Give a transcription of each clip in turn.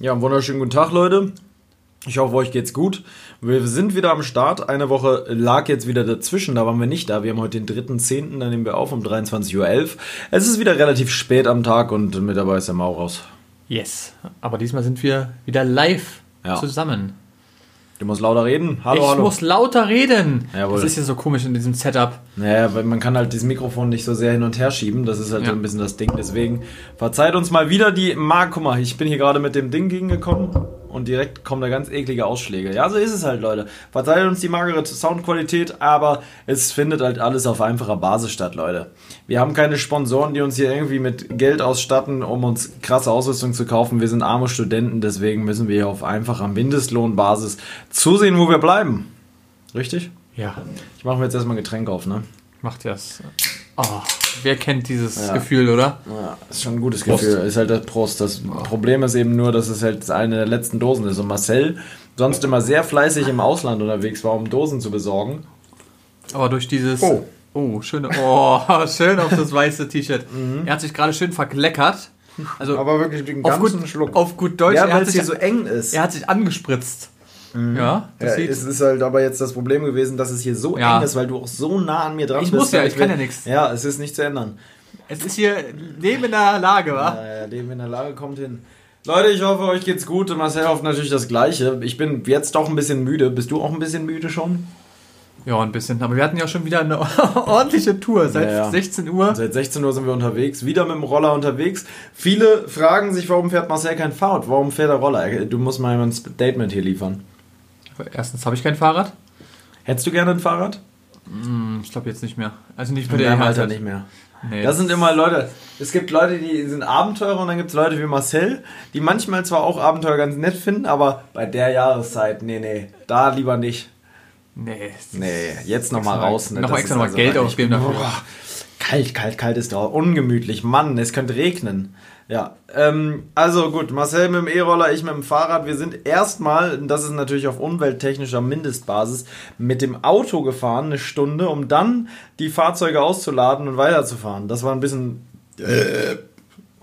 Ja, einen wunderschönen guten Tag, Leute. Ich hoffe, euch geht's gut. Wir sind wieder am Start. Eine Woche lag jetzt wieder dazwischen, da waren wir nicht da. Wir haben heute den 3.10., dann nehmen wir auf um 23.11 Uhr. Es ist wieder relativ spät am Tag und mit dabei ist der Maurus. Yes, aber diesmal sind wir wieder live Ja. zusammen. Du musst lauter reden. Hallo, ich hallo. muss lauter reden. Jawohl. Das ist ja so komisch in diesem Setup. Naja, weil man kann halt dieses Mikrofon nicht so sehr hin und her schieben. Das ist halt Ja. so ein bisschen das Ding. Deswegen verzeiht uns mal wieder die Mark. Guck mal, ich bin hier gerade mit dem Ding gegengekommen und direkt kommen da ganz eklige Ausschläge. Ja, so ist es halt, Leute. Verzeiht uns die magere Soundqualität, aber es findet halt alles auf einfacher Basis statt, Leute. Wir haben keine Sponsoren, die uns hier irgendwie mit Geld ausstatten, um uns krasse Ausrüstung zu kaufen. Wir sind arme Studenten, deswegen müssen wir hier auf einfacher Mindestlohnbasis zusehen, wo wir bleiben. Richtig? Ja, Ich mache mir jetzt erstmal ein Getränk auf, ne? macht das. Oh, wer kennt dieses Ja. Gefühl, oder? Ja, ist schon ein gutes Prost. Gefühl. Ist halt das Prost. Das Problem ist eben nur, dass es halt eine der letzten Dosen ist. Und Marcel, sonst immer sehr fleißig im Ausland unterwegs war, um Dosen zu besorgen. Aber durch dieses. Oh. Oh, schön, oh, schön auf das weiße T-Shirt. Er hat sich gerade schön verkleckert. Also Mhm. Aber wirklich den auf, ganzen gut, Schluck. auf gut Deutsch, ja, er, weil hat es sich, hier so eng ist. er hat sich angespritzt. Ja, das ja, es ist halt aber jetzt das Problem gewesen, dass es hier so Ja. eng ist, weil du auch so nah an mir dran Ich bist. muss ja, ich kann ja nichts. Ja, es ist nicht zu ändern. Es ist hier neben der Lage, wa? Naja, Leben in der Lage kommt hin. Leute, ich hoffe, euch geht's gut. Marcel hofft natürlich das Gleiche. Ich bin jetzt doch ein bisschen müde. Bist du auch ein bisschen müde schon? Ja, ein bisschen. Aber wir hatten ja schon wieder eine ordentliche Tour. Seit Ja, ja. 16 Uhr. Seit 16 Uhr sind wir unterwegs, wieder mit dem Roller unterwegs. Viele fragen sich, warum fährt Marcel kein Fahrrad? Warum fährt er Roller? Du musst mal ein Statement hier liefern. Erstens habe ich kein Fahrrad. Hättest du gerne ein Fahrrad? Hm, Ich glaube jetzt nicht mehr. Also nicht den deinem Alter Alter nicht mehr. Nee, Das sind immer Leute, es gibt Leute, die sind Abenteurer und dann gibt es Leute wie Marcel, die manchmal zwar auch Abenteuer ganz nett finden, aber bei der Jahreszeit, nee, nee, da lieber nicht. Nee. Nee, jetzt nochmal raus. Ne? noch Das extra ist noch mal Geld ausgeben dafür. Boah, Kalt, kalt, kalt ist doch ungemütlich. Mann, es könnte regnen. Ja, ähm, also gut, Marcel mit dem E-Roller, ich mit dem Fahrrad. Wir sind erstmal, das ist natürlich auf umwelttechnischer Mindestbasis, mit dem Auto gefahren, eine Stunde, um dann die Fahrzeuge auszuladen und weiterzufahren. Das war ein bisschen... Äh,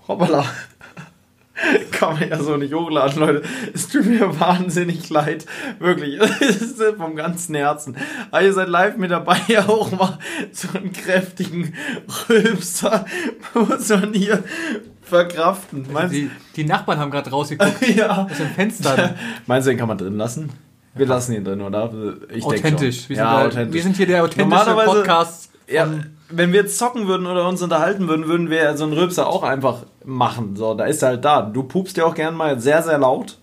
hoppala. Kann man ja so nicht hochladen, Leute. Es tut mir wahnsinnig leid. Wirklich. Vom ganzen Herzen. Aber ihr seid live mit dabei. Ja, auch mal so einen kräftigen Rülpser muss man hier verkraften. Meinst, Die, die Nachbarn haben gerade rausgeguckt ja. aus dem Fenster. Meinst du, den kann man drin lassen? Wir lassen ihn drin, oder? Ich authentisch. schon. Wir, sind ja, der, authentisch. wir sind hier der authentische Normalerweise- Podcast. Ja, wenn wir jetzt zocken würden oder uns unterhalten würden, würden wir ja so einen Rülpser auch einfach machen. So, da ist er halt da. Du pupst ja auch gern mal sehr, sehr laut.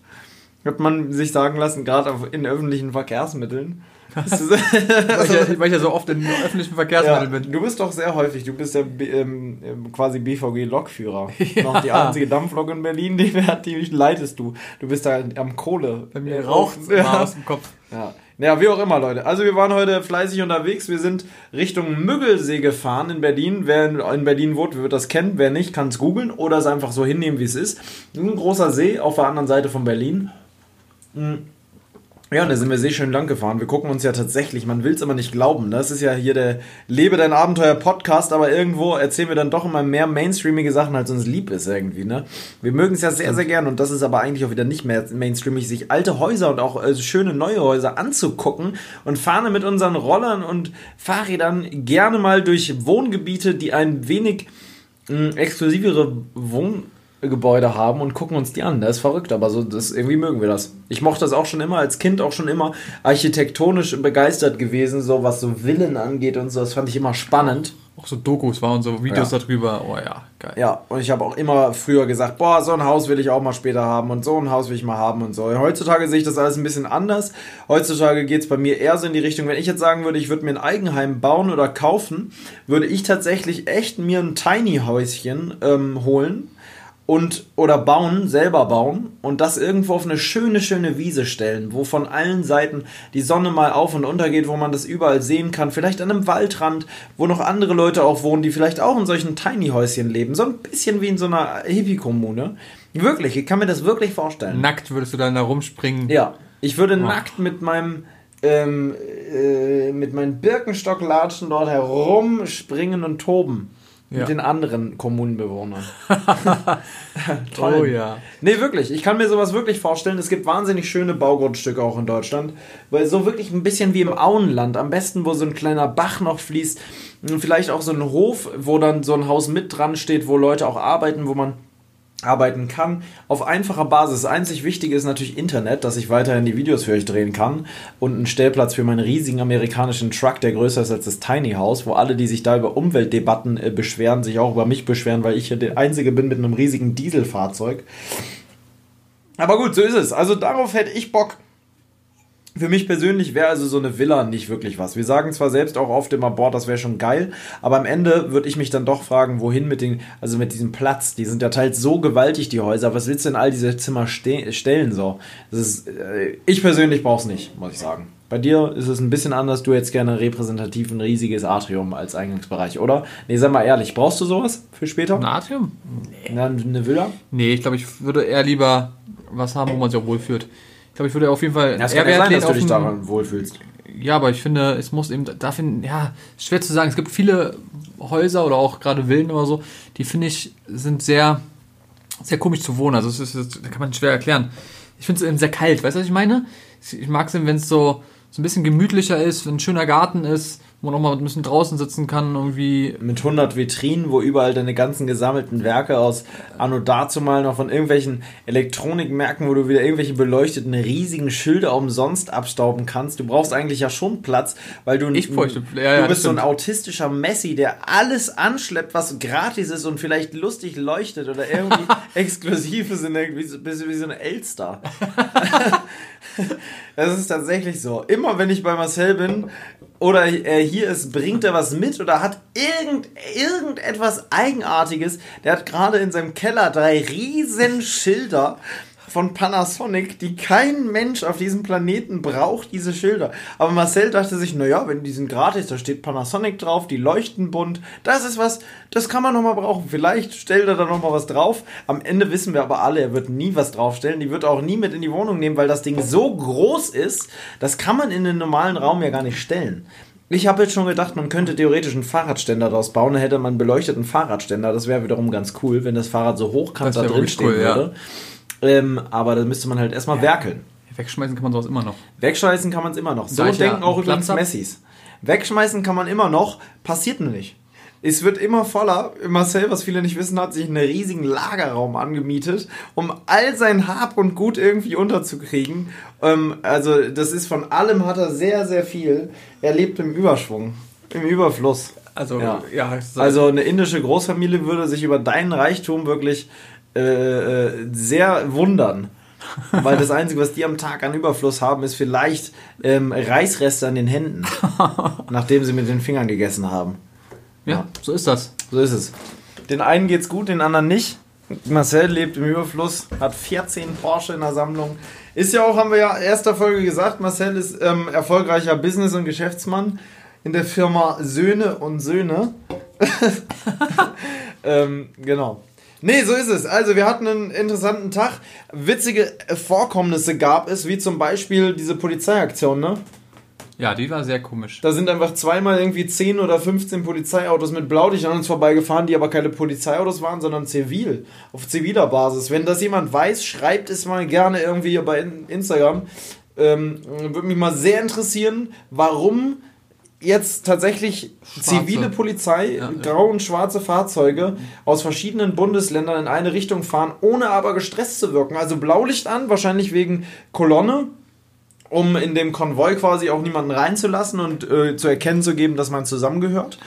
Hat man sich sagen lassen, gerade in öffentlichen Verkehrsmitteln. Weil ich, ja, weil ich ja so oft in öffentlichen ja, Verkehrsmitteln bin. du bist doch sehr häufig, du bist der B- ähm, ähm, quasi BVG-Lokführer. Ja. Noch die einzige Dampflok in Berlin, die, die leitest du. Du bist da am Kohle. Bei mir raucht es ja. aus dem Kopf. Ja. Naja, wie auch immer, Leute. Also wir waren heute fleißig unterwegs. Wir sind Richtung Müggelsee gefahren in Berlin. Wer in- in Berlin wohnt, wird das kennen. Wer nicht, kann es googeln oder es einfach so hinnehmen, wie es ist. Ein großer See auf der anderen Seite von Berlin. Mm. Ja, und da sind wir sehr schön lang gefahren. Wir gucken uns ja tatsächlich, man will es aber nicht glauben. Das ist ja hier der Lebe dein Abenteuer Podcast, aber irgendwo erzählen wir dann doch immer mehr mainstreamige Sachen, als uns lieb ist irgendwie, ne? Wir mögen es ja sehr, sehr gern und das ist aber eigentlich auch wieder nicht mehr mainstreamig, sich alte Häuser und auch äh, schöne neue Häuser anzugucken und fahren mit unseren Rollern und Fahrrädern gerne mal durch Wohngebiete, die ein wenig mh, exklusivere Wohngebäude haben und gucken uns die an. Das ist verrückt, aber so, das, irgendwie mögen wir das. Ich mochte das auch schon immer, als Kind auch schon immer architektonisch begeistert gewesen, so was so Villen angeht und so. Das fand ich immer spannend. Auch so Dokus waren so Videos Ja. darüber. Oh ja, geil. Ja, und ich habe auch immer früher gesagt, boah, so ein Haus will ich auch mal später haben und so ein Haus will ich mal haben und so. Heutzutage sehe ich das alles ein bisschen anders. Heutzutage geht es bei mir eher so in die Richtung, wenn ich jetzt sagen würde, ich würde mir ein Eigenheim bauen oder kaufen, würde ich tatsächlich echt mir ein Tiny-Häuschen ähm, holen und oder bauen, selber bauen und das irgendwo auf eine schöne, schöne Wiese stellen, wo von allen Seiten die Sonne mal auf und unter geht, wo man das überall sehen kann. Vielleicht an einem Waldrand, wo noch andere Leute auch wohnen, die vielleicht auch in solchen Tiny-Häuschen leben. So ein bisschen wie in so einer Hippie-Kommune. Wirklich, ich kann mir das wirklich vorstellen. Nackt würdest du dann da rumspringen. Ja, ich würde Oh. nackt mit meinem ähm, äh, mit meinen Birkenstocklatschen dort herumspringen und toben. Mit Ja. den anderen Kommunenbewohnern. Toll. Oh ja. Nee, wirklich. Ich kann mir sowas wirklich vorstellen. Es gibt wahnsinnig schöne Baugrundstücke auch in Deutschland. Weil so wirklich ein bisschen wie im Auenland. Am besten, wo so ein kleiner Bach noch fließt. Und vielleicht auch so ein Hof, wo dann so ein Haus mit dran steht, wo Leute auch arbeiten, wo man arbeiten kann. Auf einfacher Basis. Einzig Wichtige ist natürlich Internet, dass ich weiterhin die Videos für euch drehen kann. Und einen Stellplatz für meinen riesigen amerikanischen Truck, der größer ist als das Tiny House, wo alle, die sich da über Umweltdebatten äh, beschweren, sich auch über mich beschweren, weil ich hier der Einzige bin mit einem riesigen Dieselfahrzeug. Aber gut, so ist es. Also darauf hätte ich Bock. Für mich persönlich wäre also so eine Villa nicht wirklich was. Wir sagen zwar selbst auch oft immer, boah, das wäre schon geil, aber am Ende würde ich mich dann doch fragen, wohin mit den, also mit diesem Platz. Die sind ja teils so gewaltig, die Häuser. Was willst du in all diese Zimmer ste stellen so? Das ist, äh, ich persönlich brauche es nicht, muss ich sagen. Bei dir ist es ein bisschen anders. Du hättest gerne repräsentativ ein riesiges Atrium als Eingangsbereich, oder? Nee, sag mal ehrlich, brauchst du sowas für später? Natrium? Na, eine Villa? Nee, ich glaube, ich würde eher lieber was haben, wo man sich auch wohlfühlt. Ich glaube, ich würde auf jeden Fall Ja, es kann ja sein, dass du dich daran wohlfühlst. Ja, aber ich finde, es muss eben, da finden, ja, schwer zu sagen. Es gibt viele Häuser oder auch gerade Villen oder so, die finde ich, sind sehr, sehr komisch zu wohnen. Also, es ist, das kann man schwer erklären. Ich finde es eben sehr kalt, weißt du, was ich meine? Ich mag es eben, wenn es so, so ein bisschen gemütlicher ist, wenn ein schöner Garten ist, wo man auch mal ein bisschen draußen sitzen kann, irgendwie. mit 100 Vitrinen, wo überall deine ganzen gesammelten Werke aus Anno dazu mal noch von irgendwelchen Elektronikmärkten, wo du wieder irgendwelche beleuchteten riesigen Schilder umsonst abstauben kannst. Du brauchst eigentlich ja schon Platz, weil du Ich bräuchte- ja, ja, du bist so ein autistischer Messi, der alles anschleppt, was gratis ist und vielleicht lustig leuchtet oder irgendwie exklusiv ist, in der, wie, so- bist du wie so eine Elster. Das ist tatsächlich so. Immer wenn ich bei Marcel bin oder er hier ist, bringt er was mit oder hat irgend, irgendetwas Eigenartiges. Der hat gerade in seinem Keller drei riesen Schilder von Panasonic, die kein Mensch auf diesem Planeten braucht, diese Schilder. Aber Marcel dachte sich, naja, wenn die sind gratis, da steht Panasonic drauf, die leuchten bunt, das ist was, das kann man nochmal brauchen. Vielleicht stellt er da nochmal was drauf. Am Ende wissen wir aber alle, er wird nie was draufstellen, die wird er auch nie mit in die Wohnung nehmen, weil das Ding so groß ist, das kann man in den normalen Raum ja gar nicht stellen. Ich habe jetzt schon gedacht, man könnte theoretisch einen Fahrradständer daraus bauen, dann hätte man beleuchteten Fahrradständer. Das wäre wiederum ganz cool, wenn das Fahrrad so hochkant da drin stehen cool, ja. Ähm, aber da müsste man halt erstmal werkeln. Wegschmeißen kann man sowas immer noch. Wegschmeißen kann man es immer noch. So ja denken auch übrigens Messis. Wegschmeißen kann man immer noch, passiert nur nicht. Es wird immer voller. Marcel, was viele nicht wissen, hat sich einen riesigen Lagerraum angemietet, um all sein Hab und Gut irgendwie unterzukriegen. Ähm, also das ist von allem hat er sehr, sehr viel. Er lebt im Überschwung, im Überfluss. Also, Ja. ja, Also eine indische Großfamilie würde sich über deinen Reichtum wirklich äh, äh, sehr wundern. Weil das Einzige, was die am Tag an Überfluss haben, ist vielleicht ähm, Reisreste an den Händen, nachdem sie mit den Fingern gegessen haben. ja, so ist das. So ist es. Den einen geht's gut, den anderen nicht. Marcel lebt im Überfluss, hat 14 Porsche in der Sammlung. Ist ja auch, haben wir ja in erster Folge gesagt, Marcel ist ähm, erfolgreicher Business- und Geschäftsmann in der Firma Söhne und Söhne. ähm, genau. Nee, so ist es. Also, wir hatten einen interessanten Tag. Witzige Vorkommnisse gab es, wie zum Beispiel diese Polizeiaktion, ne? Ja, die war sehr komisch. Da sind einfach zweimal irgendwie 10 oder 15 Polizeiautos mit Blaulicht an uns vorbeigefahren, die aber keine Polizeiautos waren, sondern zivil. Auf ziviler Basis. Wenn das jemand weiß, schreibt es mal gerne irgendwie hier bei In- Instagram. Ähm, Würde mich mal sehr interessieren, warum jetzt tatsächlich Schwarze. zivile Polizei, Ja, grau und schwarze Fahrzeuge aus verschiedenen Bundesländern in eine Richtung fahren, ohne aber gestresst zu wirken. Also Blaulicht an, wahrscheinlich wegen Kolonne, um in dem Konvoi quasi auch niemanden reinzulassen und äh, zu erkennen zu geben, dass man zusammengehört.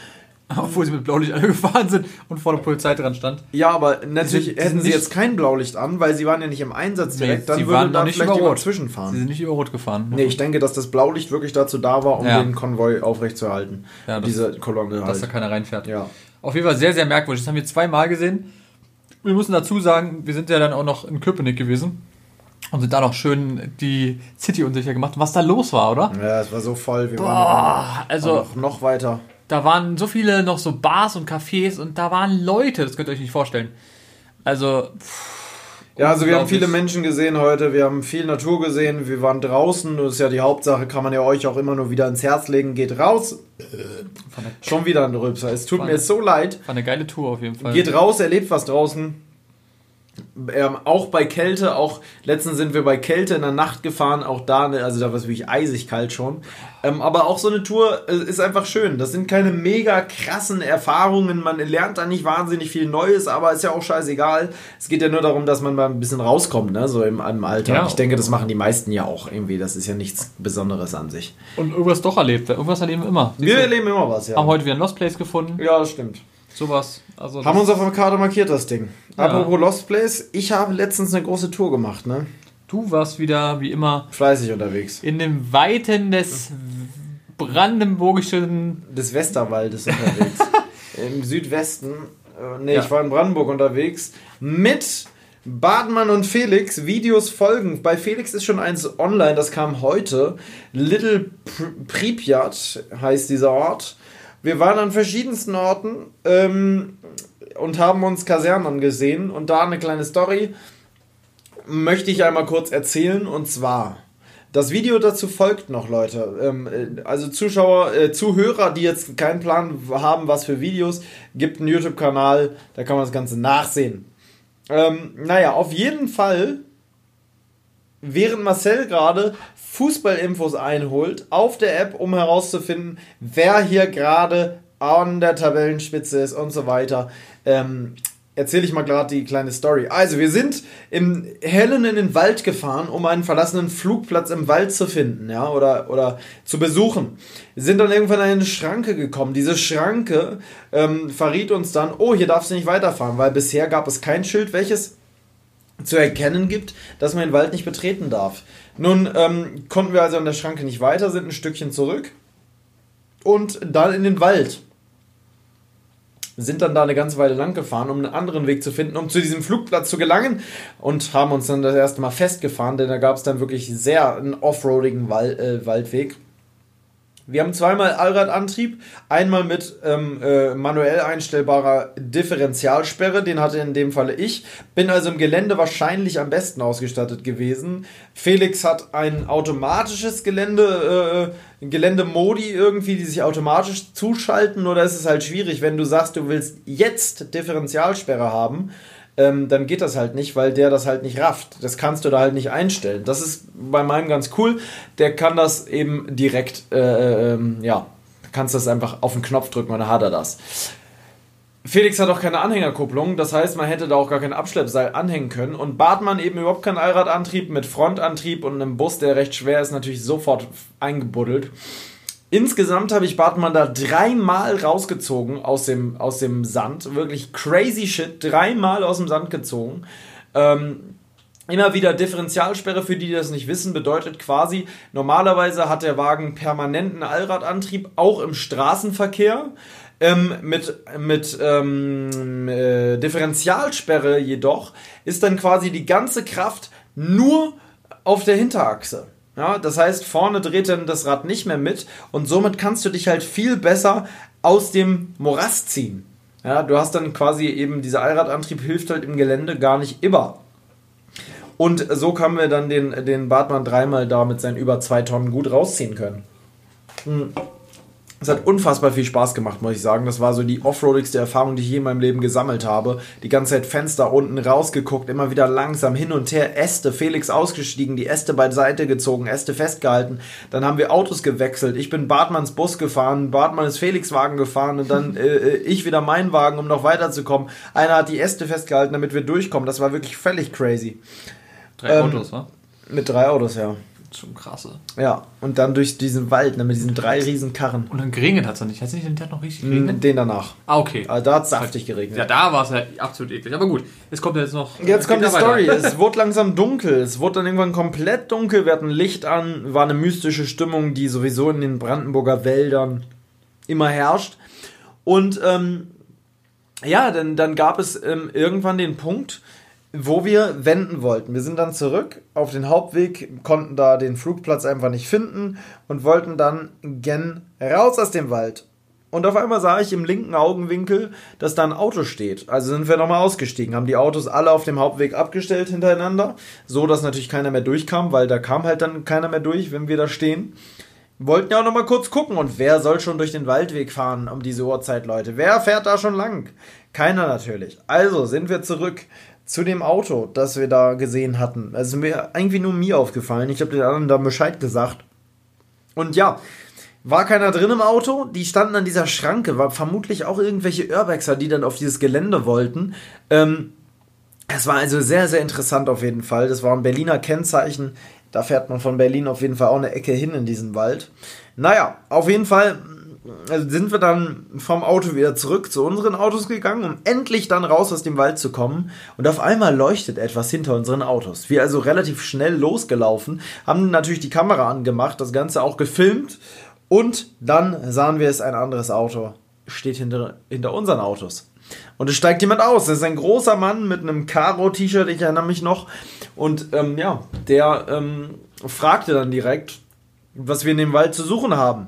Obwohl sie mit Blaulicht angefahren sind und vor der Polizei dran stand. Ja, aber natürlich sind- hätten sie jetzt kein Blaulicht an, weil sie waren ja nicht im Einsatz direkt. Dann sie würde waren da vielleicht über Rot. zwischenfahren. Sie sind nicht über Rot gefahren. Nee, ich denke, dass das Blaulicht wirklich dazu da war, um Ja. den Konvoi aufrechtzuerhalten. Ja, das- Diese Kolonne dass da halt. keiner reinfährt. Ja. Auf jeden Fall sehr, sehr merkwürdig. Das haben wir zweimal gesehen. Wir müssen dazu sagen, wir sind ja dann auch noch in Köpenick gewesen und sind da noch schön die City unsicher gemacht, was da los war, oder? Ja, es war so voll. Wir Boah, waren also noch weiter. Da waren so viele noch so Bars und Cafés und da waren Leute, das könnt ihr euch nicht vorstellen. Also, Ja, also wir haben viele Menschen gesehen heute, wir haben viel Natur gesehen, wir waren draußen, das ist ja die Hauptsache, kann man ja euch auch immer nur wieder ins Herz legen, geht raus. Schon wieder ein Rülpser, es tut mir so leid. War eine geile Tour auf jeden Fall. Geht raus, erlebt was draußen. Ähm, auch bei Kälte, auch letztens sind wir bei Kälte in der Nacht gefahren, auch da, ne, also da war es wirklich eisig kalt schon. Ähm, aber auch so eine Tour äh, ist einfach schön. Das sind keine mega krassen Erfahrungen, man lernt da nicht wahnsinnig viel Neues, aber ist ja auch scheißegal. Es geht ja nur darum, dass man mal ein bisschen rauskommt, ne, so im, im Alter. Ja. Ich denke, das machen die meisten ja auch irgendwie. Das ist ja nichts Besonderes an sich. Und irgendwas doch erlebt, irgendwas erleben wir immer. Wir erleben immer was, ja. Haben heute wieder ein Lost Place gefunden. Ja, das stimmt. Sowas. Also haben uns auf der Karte markiert, das Ding. Ja. Apropos Lost Place, ich habe letztens eine große Tour gemacht, ne? Du warst wieder, wie immer, fleißig unterwegs. In den Weiten des brandenburgischen. des Westerwaldes unterwegs. Im Südwesten. Äh, ne, ja. ich war in Brandenburg unterwegs mit Badmann und Felix. Videos folgen. Bei Felix ist schon eins online, das kam heute. Little Pripyat heißt dieser Ort. Wir waren an verschiedensten Orten ähm, und haben uns Kasernen angesehen. Und da eine kleine Story möchte ich einmal kurz erzählen. Und zwar, das Video dazu folgt noch, Leute. Ähm, äh, also Zuschauer, äh, Zuhörer, die jetzt keinen Plan haben, was für Videos, gibt einen YouTube-Kanal, da kann man das Ganze nachsehen. Ähm, naja, auf jeden Fall, während Marcel gerade Fußballinfos einholt auf der App, um herauszufinden, wer hier gerade an der Tabellenspitze ist und so weiter. Ähm, erzähle ich mal gerade die kleine Story. Also, wir sind im Hellen in den Wald gefahren, um einen verlassenen Flugplatz im Wald zu finden, ja, oder, oder zu besuchen. Wir sind dann irgendwann an eine Schranke gekommen. Diese Schranke ähm, verriet uns dann, oh, hier darfst du nicht weiterfahren, weil bisher gab es kein Schild, welches zu erkennen gibt, dass man den Wald nicht betreten darf. Nun ähm, konnten wir also an der Schranke nicht weiter, sind ein Stückchen zurück und dann in den Wald. Sind dann da eine ganze Weile lang gefahren, um einen anderen Weg zu finden, um zu diesem Flugplatz zu gelangen und haben uns dann das erste Mal festgefahren, denn da gab es dann wirklich sehr einen offroadigen Wald, äh, Waldweg. Wir haben zweimal Allradantrieb, einmal mit ähm, äh, manuell einstellbarer Differentialsperre, den hatte in dem Falle ich. Bin also im Gelände wahrscheinlich am besten ausgestattet gewesen. Felix hat ein automatisches Gelände, äh, Geländemodi irgendwie, die sich automatisch zuschalten oder ist es halt schwierig, wenn du sagst, du willst jetzt Differentialsperre haben ähm, dann geht das halt nicht, weil der das halt nicht rafft. Das kannst du da halt nicht einstellen. Das ist bei meinem ganz cool. Der kann das eben direkt, äh, ähm, ja, kannst das einfach auf den Knopf drücken und dann hat er das. Felix hat auch keine Anhängerkupplung, das heißt, man hätte da auch gar kein Abschleppseil anhängen können. Und Bartmann eben überhaupt keinen Allradantrieb mit Frontantrieb und einem Bus, der recht schwer ist, natürlich sofort eingebuddelt. Insgesamt habe ich Bartmann da dreimal rausgezogen aus dem, aus dem Sand. Wirklich crazy shit. Dreimal aus dem Sand gezogen. Ähm, immer wieder Differentialsperre, für die, die das nicht wissen, bedeutet quasi, normalerweise hat der Wagen permanenten Allradantrieb, auch im Straßenverkehr. Ähm, mit mit ähm, äh, Differentialsperre jedoch ist dann quasi die ganze Kraft nur auf der Hinterachse. Ja, das heißt, vorne dreht dann das Rad nicht mehr mit und somit kannst du dich halt viel besser aus dem Morast ziehen. Ja, du hast dann quasi eben dieser Allradantrieb hilft halt im Gelände gar nicht immer. Und so haben wir dann den, den Bartmann dreimal da mit seinen über zwei Tonnen gut rausziehen können. Hm. Es hat unfassbar viel Spaß gemacht, muss ich sagen. Das war so die offroadigste Erfahrung, die ich je in meinem Leben gesammelt habe. Die ganze Zeit Fenster unten rausgeguckt, immer wieder langsam hin und her, Äste, Felix ausgestiegen, die Äste beiseite gezogen, Äste festgehalten. Dann haben wir Autos gewechselt. Ich bin Bartmanns Bus gefahren, Bartmann ist Felix Wagen gefahren und dann äh, äh, ich wieder meinen Wagen, um noch weiterzukommen. Einer hat die Äste festgehalten, damit wir durchkommen. Das war wirklich völlig crazy. Drei ähm, Autos, wa? Mit drei Autos, ja schon krasse. Ja, und dann durch diesen Wald, ne, mit diesen drei riesen Karren. Und dann geregnet hat es nicht. Hat es nicht den Tag noch richtig mm, geregnet? Den danach. Ah, okay. Also da hat es saftig geregnet. Ja, da war es ja absolut eklig. Aber gut, jetzt kommt jetzt noch. Jetzt kommt die Story. es wurde langsam dunkel. Es wurde dann irgendwann komplett dunkel. Wir hatten Licht an. War eine mystische Stimmung, die sowieso in den Brandenburger Wäldern immer herrscht. Und ähm, ja, dann, dann gab es ähm, irgendwann den Punkt, wo wir wenden wollten. Wir sind dann zurück auf den Hauptweg, konnten da den Flugplatz einfach nicht finden und wollten dann gen raus aus dem Wald. und auf einmal sah ich im linken Augenwinkel, dass da ein Auto steht. Also sind wir nochmal ausgestiegen, haben die Autos alle auf dem Hauptweg abgestellt hintereinander, so dass natürlich keiner mehr durchkam, weil da kam halt dann keiner mehr durch, wenn wir da stehen. Wollten ja auch nochmal kurz gucken und wer soll schon durch den Waldweg fahren um diese Uhrzeit, Leute? Wer fährt da schon lang? Keiner natürlich. Also sind wir zurück zu dem Auto, das wir da gesehen hatten. Also mir irgendwie nur mir aufgefallen. Ich habe den anderen da Bescheid gesagt. Und ja, war keiner drin im Auto, die standen an dieser Schranke, war vermutlich auch irgendwelche Urbexer, die dann auf dieses Gelände wollten. Ähm, es war also sehr, sehr interessant auf jeden Fall. Das war ein Berliner Kennzeichen. Da fährt man von Berlin auf jeden Fall auch eine Ecke hin in diesen Wald. Naja, auf jeden Fall also sind wir dann vom Auto wieder zurück zu unseren Autos gegangen, um endlich dann raus aus dem Wald zu kommen. Und auf einmal leuchtet etwas hinter unseren Autos. Wir also relativ schnell losgelaufen, haben natürlich die Kamera angemacht, das Ganze auch gefilmt und dann sahen wir es, ein anderes Auto steht hinter, hinter unseren Autos. Und es steigt jemand aus. Das ist ein großer Mann mit einem Karo-T-Shirt, ich erinnere mich noch. Und ähm, ja, der ähm, fragte dann direkt, was wir in dem Wald zu suchen haben.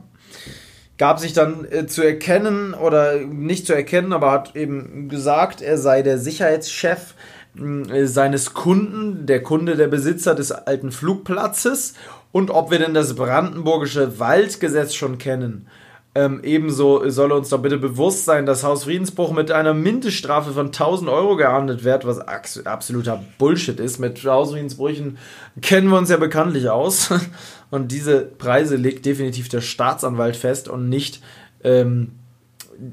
Gab sich dann äh, zu erkennen oder nicht zu erkennen, aber hat eben gesagt, er sei der Sicherheitschef äh, seines Kunden, der Kunde, der Besitzer des alten Flugplatzes und ob wir denn das brandenburgische Waldgesetz schon kennen. Ähm, ebenso soll uns doch bitte bewusst sein, dass Haus Friedensbruch mit einer Mindeststrafe von 1000 Euro geahndet wird, was absoluter Bullshit ist. Mit Haus Friedensbrüchen kennen wir uns ja bekanntlich aus. Und diese Preise legt definitiv der Staatsanwalt fest und nicht ähm,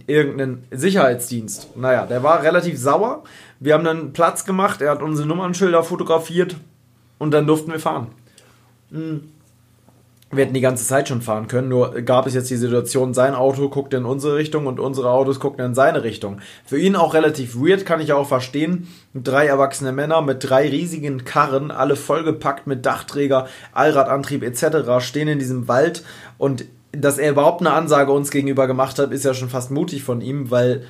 irgendeinen Sicherheitsdienst. Naja, der war relativ sauer. Wir haben dann Platz gemacht, er hat unsere Nummernschilder fotografiert und dann durften wir fahren. Hm. Wir hätten die ganze Zeit schon fahren können, nur gab es jetzt die Situation, sein Auto guckt in unsere Richtung und unsere Autos gucken in seine Richtung. Für ihn auch relativ weird, kann ich auch verstehen. Drei erwachsene Männer mit drei riesigen Karren, alle vollgepackt mit Dachträger, Allradantrieb etc., stehen in diesem Wald und dass er überhaupt eine Ansage uns gegenüber gemacht hat, ist ja schon fast mutig von ihm, weil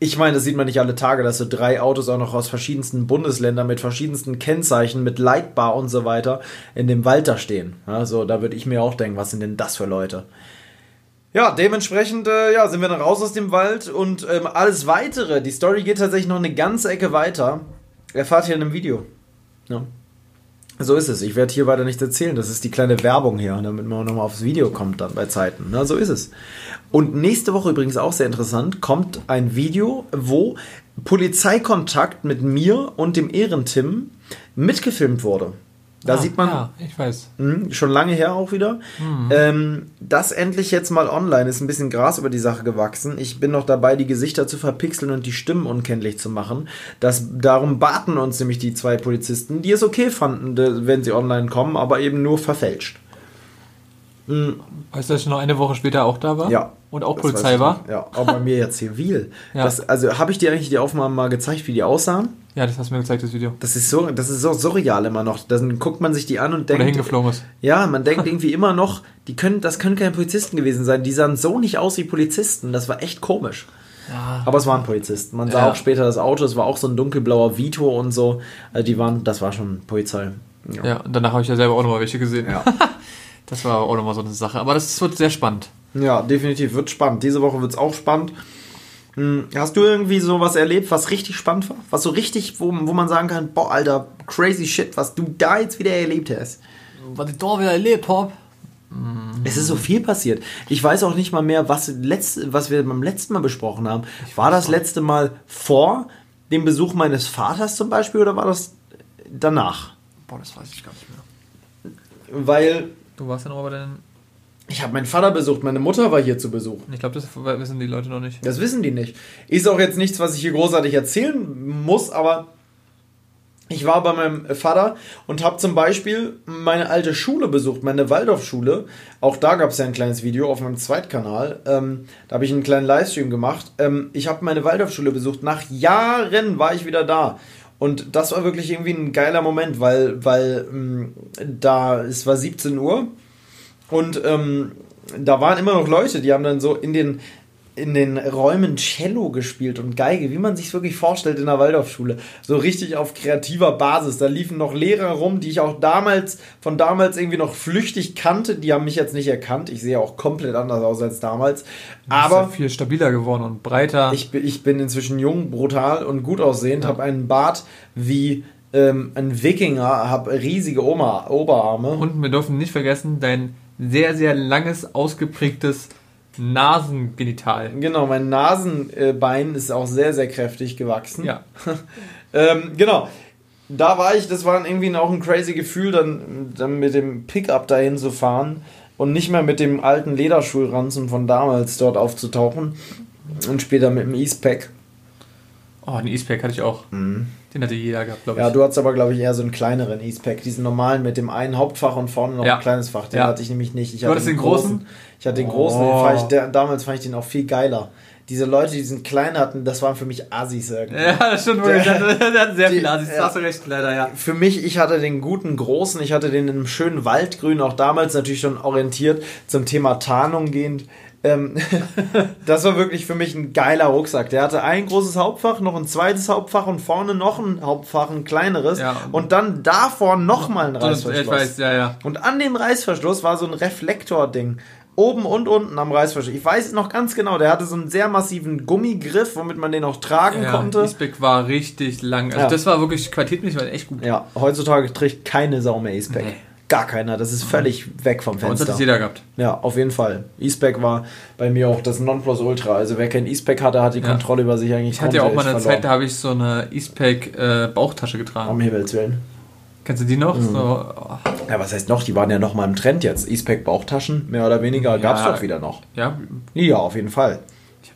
ich meine, das sieht man nicht alle Tage, dass so drei Autos auch noch aus verschiedensten Bundesländern mit verschiedensten Kennzeichen, mit Leitbar und so weiter in dem Wald da stehen. Also da würde ich mir auch denken, was sind denn das für Leute? Ja, dementsprechend äh, ja, sind wir dann raus aus dem Wald und ähm, alles weitere, die Story geht tatsächlich noch eine ganze Ecke weiter. Erfahrt ihr in einem Video. Ja. So ist es. Ich werde hier weiter nichts erzählen. Das ist die kleine Werbung hier, damit man nochmal aufs Video kommt dann bei Zeiten. Na, so ist es. Und nächste Woche übrigens auch sehr interessant, kommt ein Video, wo Polizeikontakt mit mir und dem Ehrentim mitgefilmt wurde. Da ah, sieht man, ja, ich weiß. Mh, schon lange her auch wieder, mhm. ähm, das endlich jetzt mal online ist ein bisschen Gras über die Sache gewachsen. Ich bin noch dabei, die Gesichter zu verpixeln und die Stimmen unkenntlich zu machen. Das, darum baten uns nämlich die zwei Polizisten, die es okay fanden, wenn sie online kommen, aber eben nur verfälscht. Mhm. Weißt du, dass ich noch eine Woche später auch da war? Ja. Und auch Polizei war? Ja, auch bei mir ja zivil. ja. Das, also habe ich dir eigentlich die Aufnahmen mal gezeigt, wie die aussahen? Ja, das hast du mir gezeigt, das Video. Das ist so, das ist so surreal immer noch. Dann guckt man sich die an und denkt. Oder hingeflogen ist. Ja, man denkt irgendwie immer noch, die können, das können keine Polizisten gewesen sein. Die sahen so nicht aus wie Polizisten. Das war echt komisch. Ja. Aber es waren Polizisten. Man sah ja. auch später das Auto, es war auch so ein dunkelblauer Vito und so. Also die waren, das war schon Polizei. Ja, ja und danach habe ich ja selber auch nochmal welche gesehen. Ja. das war auch nochmal so eine Sache. Aber das wird sehr spannend. Ja, definitiv. Wird spannend. Diese Woche wird es auch spannend. Hm, hast du irgendwie sowas erlebt, was richtig spannend war? Was so richtig, wo, wo man sagen kann, boah, Alter, crazy shit, was du da jetzt wieder erlebt hast? Was ich da wieder erlebt habe? Es ist so viel passiert. Ich weiß auch nicht mal mehr, was, letzt, was wir beim letzten Mal besprochen haben. War das letzte Mal vor dem Besuch meines Vaters zum Beispiel oder war das danach? Boah, das weiß ich gar nicht mehr. Weil. Du warst ja noch bei deinen ich habe meinen Vater besucht, meine Mutter war hier zu Besuch. Ich glaube, das wissen die Leute noch nicht. Das wissen die nicht. Ist auch jetzt nichts, was ich hier großartig erzählen muss, aber ich war bei meinem Vater und habe zum Beispiel meine alte Schule besucht, meine Waldorfschule. Auch da gab es ja ein kleines Video auf meinem Zweitkanal. Ähm, da habe ich einen kleinen Livestream gemacht. Ähm, ich habe meine Waldorfschule besucht. Nach Jahren war ich wieder da. Und das war wirklich irgendwie ein geiler Moment, weil, weil ähm, da, es war 17 Uhr und ähm, da waren immer noch Leute, die haben dann so in den in den Räumen Cello gespielt und Geige, wie man sich wirklich vorstellt in der Waldorfschule. So richtig auf kreativer Basis. Da liefen noch Lehrer rum, die ich auch damals, von damals irgendwie noch flüchtig kannte. Die haben mich jetzt nicht erkannt. Ich sehe auch komplett anders aus als damals. Aber ja viel stabiler geworden und breiter. Ich, ich bin inzwischen jung, brutal und gut aussehend, ja. habe einen Bart wie ähm, ein Wikinger, habe riesige Oma Oberarme. Und wir dürfen nicht vergessen, dein sehr, sehr langes, ausgeprägtes Nasengenital. Genau, mein Nasenbein ist auch sehr, sehr kräftig gewachsen. Ja. ähm, genau. Da war ich, das war irgendwie auch ein crazy Gefühl, dann, dann mit dem Pickup dahin zu fahren und nicht mehr mit dem alten Lederschulranzen von damals dort aufzutauchen. Und später mit dem Eastpack. Oh, ein Eastpack hatte ich auch. Mhm. Den hatte jeder gehabt, glaube ich. Ja, du hattest aber, glaube ich, eher so einen kleineren Eastpack. Diesen normalen mit dem einen Hauptfach und vorne noch ja. ein kleines Fach. Den ja. hatte ich nämlich nicht. Ich du hattest den großen? großen? Ich hatte den großen. Den fand ich, der, damals fand ich den auch viel geiler. Diese Leute, die diesen kleinen hatten, das waren für mich Assis irgendwie. Ja, das stimmt wirklich. Der, hat sehr die, viele Assis. Ja. Hast du recht, leider, ja. Für mich, ich hatte den guten großen. Ich hatte den in einem schönen Waldgrün. Auch damals natürlich schon orientiert zum Thema Tarnung gehend. Ähm, das war wirklich für mich ein geiler Rucksack. Der hatte ein großes Hauptfach, noch ein zweites Hauptfach und vorne noch ein Hauptfach, ein kleineres. Ja. Und dann davor nochmal ein Reißverschluss. Ich weiß, ja, ja. Und an dem Reißverschluss war so ein Reflektording. Oben und unten am Reißverschluss. Ich weiß noch ganz genau, der hatte so einen sehr massiven Gummigriff, womit man den auch tragen ja, konnte. E-Spec war richtig lang. Also ja. das war wirklich qualitätmäßig war echt gut. Ja, heutzutage trägt keine Sau mehr. Nee. Gar keiner, das ist völlig weg vom Fenster. Uns hat es jeder gehabt. Ja, auf jeden Fall. E-Spec war bei mir auch das Nonplusultra. Also wer kein E-Spec hatte, hat die ja. Kontrolle über sich eigentlich Ich hatte ja auch mal eine verloren. Zeit, da habe ich so eine E-Spec äh, Bauchtasche getragen. Um Himmels Willen. Kennst du die noch? Mhm. So, oh. Ja, was heißt noch? Die waren ja noch mal im Trend jetzt. E-Spec Bauchtaschen, mehr oder weniger, ja. gab es doch wieder noch. Ja? Ja, auf jeden Fall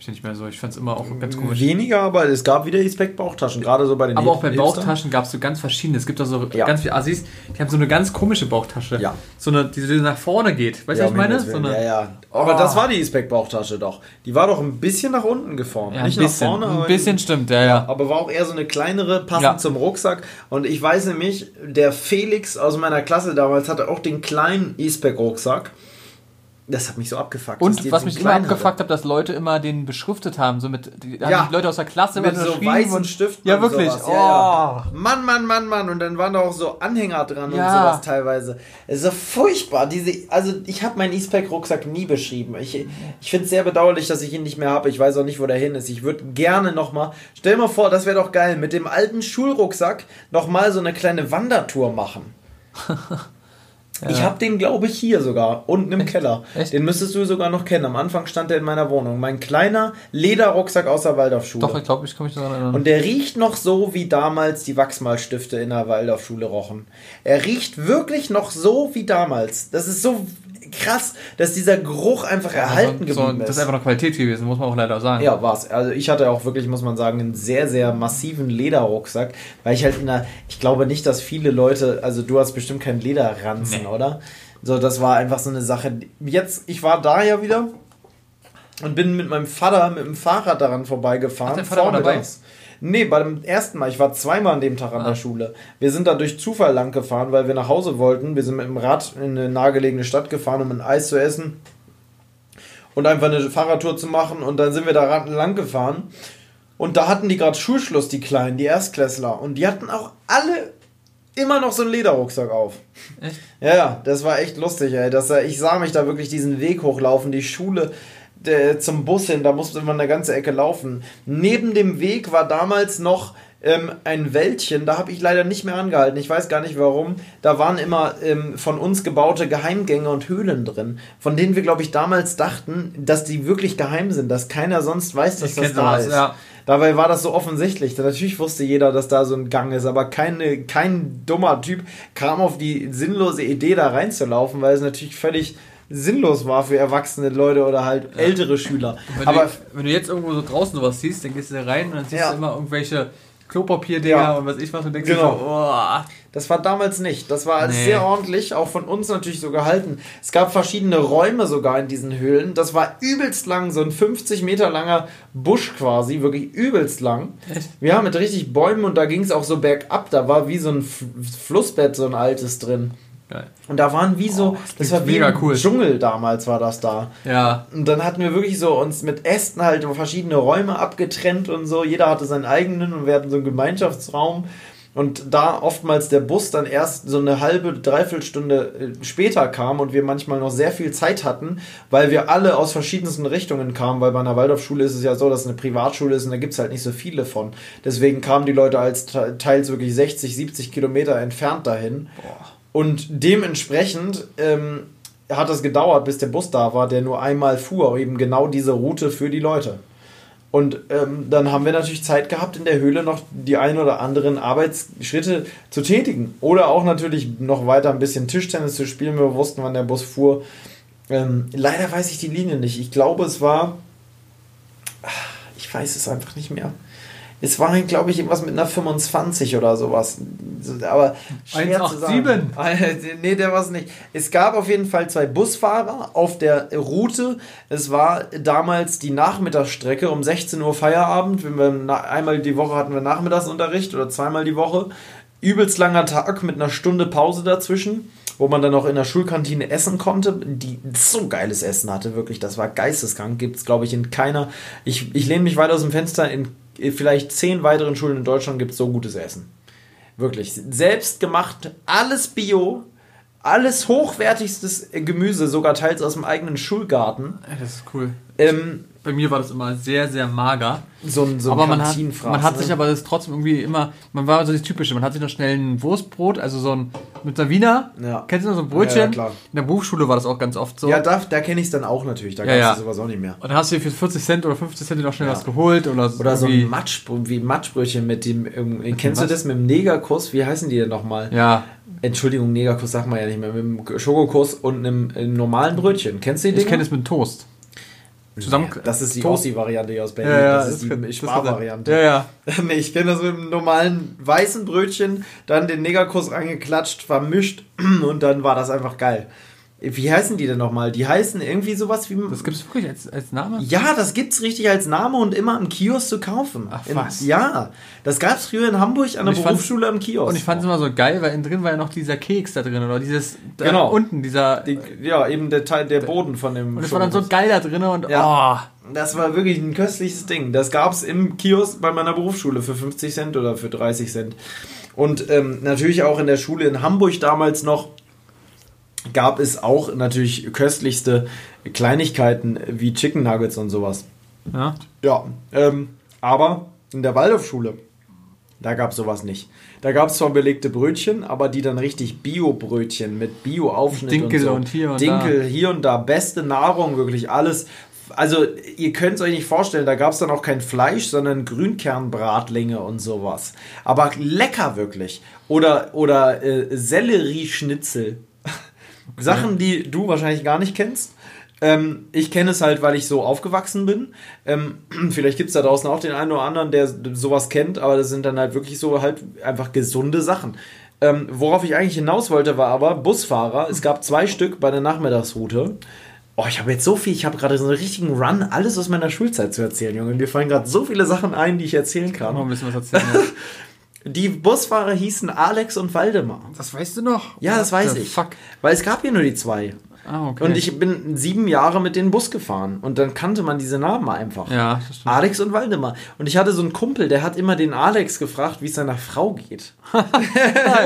ja nicht mehr so. Ich fand es immer auch ganz komisch. Weniger, aber es gab wieder E-Spec-Bauchtaschen, gerade so bei den Aber auch bei Bauchtaschen gab es so ganz verschiedene. Es gibt auch so ja. ganz viele Assis, die haben so eine ganz komische Bauchtasche. Ja. So eine, die nach vorne geht. Weißt du, ja, was ich meine? So eine, ja, ja. Oh. Aber das war die E-Spec-Bauchtasche doch. Die war doch ein bisschen nach unten geformt. Ja, Nicht bisschen, nach vorne, Ein bisschen stimmt, ja, ja. Aber war auch eher so eine kleinere, passend zum Rucksack. Und ich weiß nämlich, der Felix aus meiner Klasse damals hatte auch den kleinen E-Spec-Rucksack. Das hat mich so abgefuckt. Und was mich immer abgefuckt hat, dass Leute immer den beschriftet haben. So mit, die, ja. die Leute aus der Klasse mit so weißen Stiften. Ja, wirklich. Oh. Ja, ja. Mann, Mann, Mann, Mann. Und dann waren da auch so Anhänger dran ja. und sowas teilweise. Es ist so furchtbar. Diese, also ich habe meinen E-Spec-Rucksack nie beschrieben. Ich, ich finde es sehr bedauerlich, dass ich ihn nicht mehr habe. Ich weiß auch nicht, wo der hin ist. Ich würde gerne nochmal, stell dir mal vor, das wäre doch geil, mit dem alten Schulrucksack nochmal so eine kleine Wandertour machen. Ja. Ich habe den, glaube ich, hier sogar, unten im Echt? Keller. Echt? Den müsstest du sogar noch kennen. Am Anfang stand der in meiner Wohnung. Mein kleiner Lederrucksack aus der Waldorfschule. Doch, ich glaube, ich kann mich daran erinnern. Und der riecht noch so, wie damals die Wachsmalstifte in der Waldorfschule rochen. Er riecht wirklich noch so wie damals. Das ist so krass, dass dieser Geruch einfach ja, erhalten so, geblieben so, ist. Das ist einfach noch Qualität gewesen, muss man auch leider sagen. Ja, war's. Also ich hatte auch wirklich, muss man sagen, einen sehr, sehr massiven Lederrucksack, weil ich halt in der, ich glaube nicht, dass viele Leute, also du hast bestimmt keinen Lederranzen, nee. oder? So, das war einfach so eine Sache. Jetzt, ich war da ja wieder und bin mit meinem Vater mit dem Fahrrad daran vorbeigefahren. Hat der Vater dabei? Nee, beim ersten Mal. Ich war zweimal an dem Tag an ah. der Schule. Wir sind da durch Zufall lang gefahren, weil wir nach Hause wollten. Wir sind mit dem Rad in eine nahegelegene Stadt gefahren, um ein Eis zu essen und einfach eine Fahrradtour zu machen. Und dann sind wir da lang gefahren. Und da hatten die gerade Schulschluss, die Kleinen, die Erstklässler. Und die hatten auch alle immer noch so einen Lederrucksack auf. Echt? Ja, das war echt lustig, ey. Das, ich sah mich da wirklich diesen Weg hochlaufen, die Schule zum Bus hin, da musste man eine ganze Ecke laufen. Neben dem Weg war damals noch ähm, ein Wäldchen, da habe ich leider nicht mehr angehalten. Ich weiß gar nicht warum. Da waren immer ähm, von uns gebaute Geheimgänge und Höhlen drin, von denen wir, glaube ich, damals dachten, dass die wirklich geheim sind, dass keiner sonst weiß, dass ich das da das, ist. Ja. Dabei war das so offensichtlich. Natürlich wusste jeder, dass da so ein Gang ist, aber keine, kein dummer Typ kam auf die sinnlose Idee, da reinzulaufen, weil es natürlich völlig sinnlos war für erwachsene Leute oder halt ja. ältere Schüler. Wenn Aber du, wenn du jetzt irgendwo so draußen sowas siehst, dann gehst du da rein und dann siehst ja. du immer irgendwelche Klopapierdinger ja. und was ich was und denkst genau. so, oh. Das war damals nicht. Das war nee. sehr ordentlich, auch von uns natürlich so gehalten. Es gab verschiedene Räume sogar in diesen Höhlen. Das war übelst lang, so ein 50 Meter langer Busch quasi, wirklich übelst lang. Ja, mit richtig Bäumen und da ging es auch so bergab. Da war wie so ein Flussbett, so ein altes drin. Geil. Und da waren wie so, das, klingt war wie cool. Dschungel damals war das da. Ja. Und dann hatten wir wirklich so uns mit Ästen halt verschiedene Räume abgetrennt und so. Jeder hatte seinen eigenen und wir hatten so einen Gemeinschaftsraum. Und da oftmals der Bus dann erst so eine halbe, dreiviertel Stunde äh, später kam und wir manchmal noch sehr viel Zeit hatten, weil wir alle aus verschiedensten Richtungen kamen, weil bei einer Waldorfschule ist es ja so, dass es eine Privatschule ist und da gibt es halt nicht so viele von. Deswegen kamen die Leute als te- teils wirklich 60, 70 Kilometer entfernt dahin. Und dementsprechend ähm, hat es gedauert, bis der Bus da war, der nur einmal fuhr, eben genau diese Route für die Leute. Und ähm, dann haben wir natürlich Zeit gehabt, in der Höhle noch die ein oder anderen Arbeitsschritte zu tätigen. Oder auch natürlich noch weiter ein bisschen Tischtennis zu spielen. Wir wussten, wann der Bus fuhr. Ähm, leider weiß ich die Linie nicht. Ich glaube, es war. Ich weiß es einfach nicht mehr. Es war, glaube ich, irgendwas mit einer 25 oder sowas. Aber schwer zu sagen. 187. nee, der war es nicht. Es gab auf jeden Fall zwei Busfahrer auf der Route. Es war damals die Nachmittagsstrecke um 16 Uhr Feierabend. Wenn wir einmal die Woche hatten wir Nachmittagsunterricht oder zweimal die Woche. Übelst langer Tag mit einer Stunde Pause dazwischen, wo man dann auch in der Schulkantine essen konnte, die so geiles Essen hatte, wirklich. Das war geisteskrank. Gibt es, glaube ich, in keiner. Ich, ich lehne mich weit aus dem Fenster. In vielleicht zehn weiteren Schulen in Deutschland gibt es so gutes Essen. Wirklich. Selbst gemacht, alles Bio, alles hochwertigstes Gemüse, sogar teils aus dem eigenen Schulgarten. Das ist cool. Ähm, Bei mir war das immer sehr, sehr mager. so ein, so ein aber man hat, man hat ne? sich aber das trotzdem irgendwie immer, man war so das Typische, man hat sich noch schnell ein Wurstbrot, also so ein, mit einer Wiener, Ja. kennst du noch so ein Brötchen? Ja, ja, klar. In der Berufsschule war das auch ganz oft so. Ja, da, da kenne ich es dann auch natürlich. Da Ja, gab es ja. sowas auch nicht mehr. Und dann hast du dir für 40 Cent oder 50 Cent noch schnell was geholt oder, Oder so ein Matsch, wie Matschbrötchen mit dem. ähm, kennst du was? das mit dem Negerkuss? Wie heißen die denn nochmal? Ja, Entschuldigung, Negerkuss sagt man ja nicht mehr. Mit dem Schokokuss und einem, einem normalen Brötchen. Kennst du die ich Dinger? kenne es mit Toast. Zusammen, Das ist die hier aus Berlin. Ja, ja, das ist die das Sparvariante. Ja, ja. nee, ich kenne das mit einem normalen weißen Brötchen, dann den Negerkuss angeklatscht, vermischt und dann war das einfach geil. Wie heißen die denn nochmal? Die heißen irgendwie sowas wie. Das gibt es wirklich als, als Name? ja, das gibt's richtig als Name und immer im Kiosk zu kaufen. Ach, In- was? ja, das gab's früher in Hamburg an der Berufsschule im Kiosk. Und ich fand es immer so geil, weil innen drin war ja noch dieser Keks da drin oder dieses da Genau. unten, dieser. Die, ja, eben der Teil, der Boden von dem. und es war dann so geil da drin und Ja. oh. Das war wirklich ein köstliches Ding. Das gab es im Kiosk bei meiner Berufsschule für 50 Cent oder für 30 Cent. Und ähm, natürlich auch in der Schule in Hamburg damals noch gab es auch natürlich köstlichste Kleinigkeiten wie Chicken Nuggets und sowas. Ja. Ja, ähm, aber in der Waldorfschule, da gab es sowas nicht. Da gab es zwar belegte Brötchen, aber die dann richtig Bio-Brötchen mit Bio-Aufschnitt Dinkel und so. und hier und Dinkel hier und da, beste Nahrung, wirklich alles. Also ihr könnt es euch nicht vorstellen, da gab es dann auch kein Fleisch, sondern Grünkernbratlinge und sowas. Aber lecker wirklich. Oder, oder äh, Sellerieschnitzel. Sachen, die du wahrscheinlich gar nicht kennst. Ähm, ich kenne es halt, weil ich so aufgewachsen bin. Ähm, vielleicht gibt es da draußen auch den einen oder anderen, der sowas kennt, aber das sind dann halt wirklich so halt einfach gesunde Sachen. Ähm, worauf ich eigentlich hinaus wollte, war aber Busfahrer. Es gab zwei Stück bei der Nachmittagsroute. Oh, ich habe jetzt so viel, ich habe gerade so einen richtigen Run, alles aus meiner Schulzeit zu erzählen, Junge. Mir fallen gerade so viele Sachen ein, die ich erzählen Noch ein kann. bisschen was erzählen. Die Busfahrer hießen Alex und Waldemar. das weißt du noch? Ja, das weiß ich. Fuck. Weil es gab hier nur die zwei. Ah, okay. Und ich bin sieben Jahre mit den Bus gefahren. Und dann kannte man diese Namen einfach. Ja, das stimmt. Alex und Waldemar. Und ich hatte so einen Kumpel, der hat immer den Alex gefragt, wie es seiner Frau geht.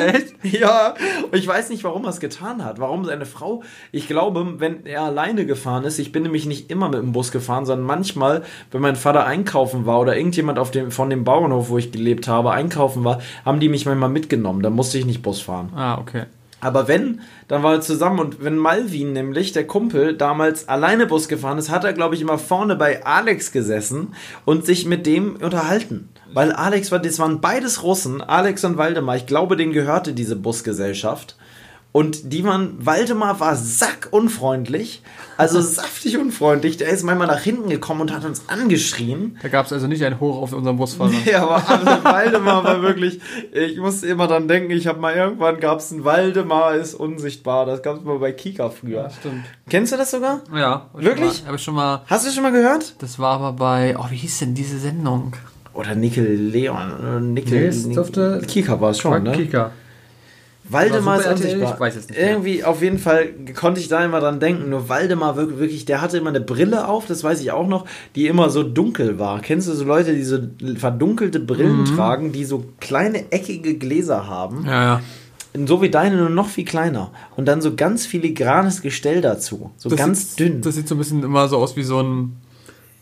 echt? ja, und ich weiß nicht, warum er es getan hat. Warum seine Frau, ich glaube, wenn er alleine gefahren ist, ich bin nämlich nicht immer mit dem Bus gefahren, sondern manchmal, wenn mein Vater einkaufen war oder irgendjemand auf dem, von dem Bauernhof, wo ich gelebt habe, einkaufen war, haben die mich manchmal mitgenommen. Da musste ich nicht Bus fahren. Ah, okay. Aber wenn, dann war er zusammen und wenn Malvin nämlich, der Kumpel, damals alleine Bus gefahren ist, hat er, glaube ich, immer vorne bei Alex gesessen und sich mit dem unterhalten. Weil Alex war, das waren beides Russen, Alex und Waldemar. Ich glaube, denen gehörte diese Busgesellschaft. Und die waren, Waldemar war sackunfreundlich, also saftig unfreundlich. Der ist manchmal nach hinten gekommen und hat uns angeschrien. Da gab es also nicht ein Hoch auf unserem Busfahrer. Ja, aber also Waldemar war wirklich, ich musste immer dann denken, ich habe mal irgendwann gab es ein Waldemar ist unsichtbar. Das gab es mal bei Kika früher. stimmt. Kennst du das sogar? Ja. Wirklich? schon mal- Hab ich schon mal. Hast du schon mal gehört? Das war aber bei. Oh, wie hieß denn diese Sendung? Oder Nickel Leon. oder Nickel. Nee, es dürfte- Kika war es schon, ne? Kika. Waldemar ist unsichtbar. Ich weiß es nicht mehr. Irgendwie, auf jeden Fall konnte ich da immer dran denken. Nur Waldemar wirklich, wirklich, der hatte immer eine Brille auf, das weiß ich auch noch, die immer so dunkel war. Kennst du so Leute, die so verdunkelte Brillen Mhm. tragen, die so kleine eckige Gläser haben? Ja, ja. So wie deine, nur noch viel kleiner. Und dann so ganz filigranes Gestell dazu. So ganz sieht, dünn. Das sieht so ein bisschen immer so aus wie so ein.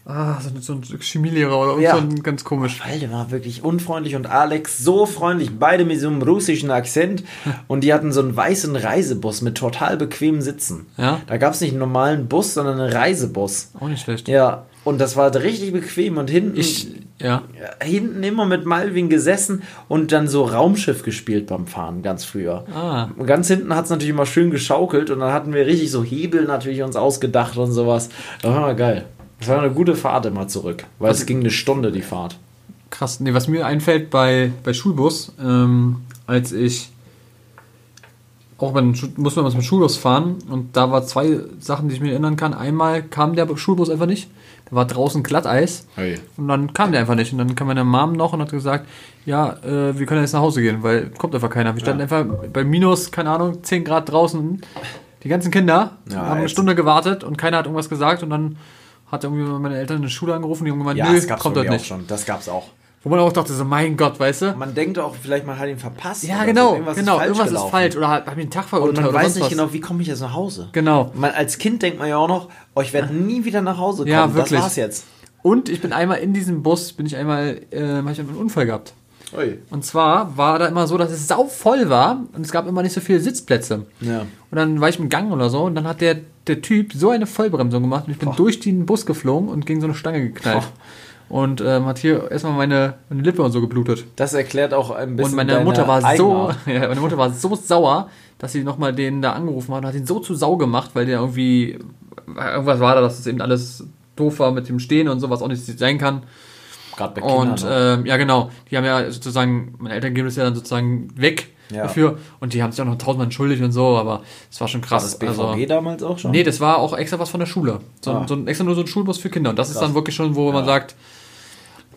Ah, so, ein- so ein Chemielehrer oder Ja. so ein ganz komisch. Waldemar wirklich unfreundlich und Alex so freundlich, beide mit so einem russischen Akzent. Und die hatten so einen weißen Reisebus mit total bequemen Sitzen. Ja. Da gab es nicht einen normalen Bus, sondern einen Reisebus. Auch nicht schlecht. Ja, und das war richtig bequem und hinten, Ich, ja. ja, hinten immer mit Malvin gesessen und dann so Raumschiff gespielt beim Fahren, ganz früher. Ah. Und ganz hinten hat es natürlich immer schön geschaukelt und dann hatten wir richtig so Hebel natürlich uns ausgedacht und sowas. Das war mal geil. Das war eine gute Fahrt immer zurück, weil es ging eine Stunde die Fahrt. Krass. Nee, was mir einfällt bei, bei Schulbus, ähm, als ich auch bei Schu- muss man mit dem Schulbus fahren und da war zwei Sachen, die ich mir erinnern kann. Einmal kam der Schulbus einfach nicht. Da war draußen Glatteis Hey. und dann kam der einfach nicht. Und dann kam meine Mom noch und hat gesagt, ja, äh, wir können jetzt nach Hause gehen, weil kommt einfach keiner. Wir standen einfach bei minus, keine Ahnung, 10 Grad draußen. Die ganzen Kinder Ja, haben eine Stunde gewartet und keiner hat irgendwas gesagt und dann hat irgendwie meine Eltern in der Schule angerufen, die haben gemeint, Ja, nö, das gab's kommt dort nicht. auch schon. Das gab's auch. Wo man auch dachte, so, mein Gott, weißt du? Man denkt auch, vielleicht man hat ihn verpasst. Ja, oder genau, so. Irgendwas genau, ist falsch irgendwas gelaufen. ist falsch oder hat, hat mir den Tag Und verurteilt man oder weiß nicht was. genau, wie komme ich jetzt nach Hause. Genau. Man, als Kind denkt man ja auch noch, oh, ich werde nie wieder nach Hause kommen. Ja, wirklich. Das war's jetzt. Und ich bin einmal in diesem Bus, bin ich einmal, äh, habe ich einen Unfall gehabt. Ui. Und zwar war da immer so, dass es sau voll war und es gab immer nicht so viele Sitzplätze. Ja. Und dann war ich im Gang oder so und dann hat der, der Typ so eine Vollbremsung gemacht und ich bin durch den Bus geflogen und gegen so eine Stange geknallt. Und ähm, hat hier erstmal meine, meine Lippe und so geblutet. Das erklärt auch ein bisschen Und meine Mutter war so, ja, meine Mutter war so sauer, dass sie nochmal den da angerufen hat und hat ihn so zu Sau gemacht, weil der irgendwie, irgendwas war da, dass es eben alles doof war mit dem Stehen und so, was auch nicht sein kann. Gerade bei Und Kindern. ähm, ja, genau, die haben ja sozusagen, meine Eltern geben das ja dann sozusagen weg Ja. dafür und die haben sich auch noch tausendmal entschuldigt und so, aber es war schon war krass. das BVG also, damals auch schon? nee, das war auch extra was von der Schule. So, Ah. so extra nur so ein Schulbus für Kinder und das ist Krass. dann wirklich schon, wo man sagt,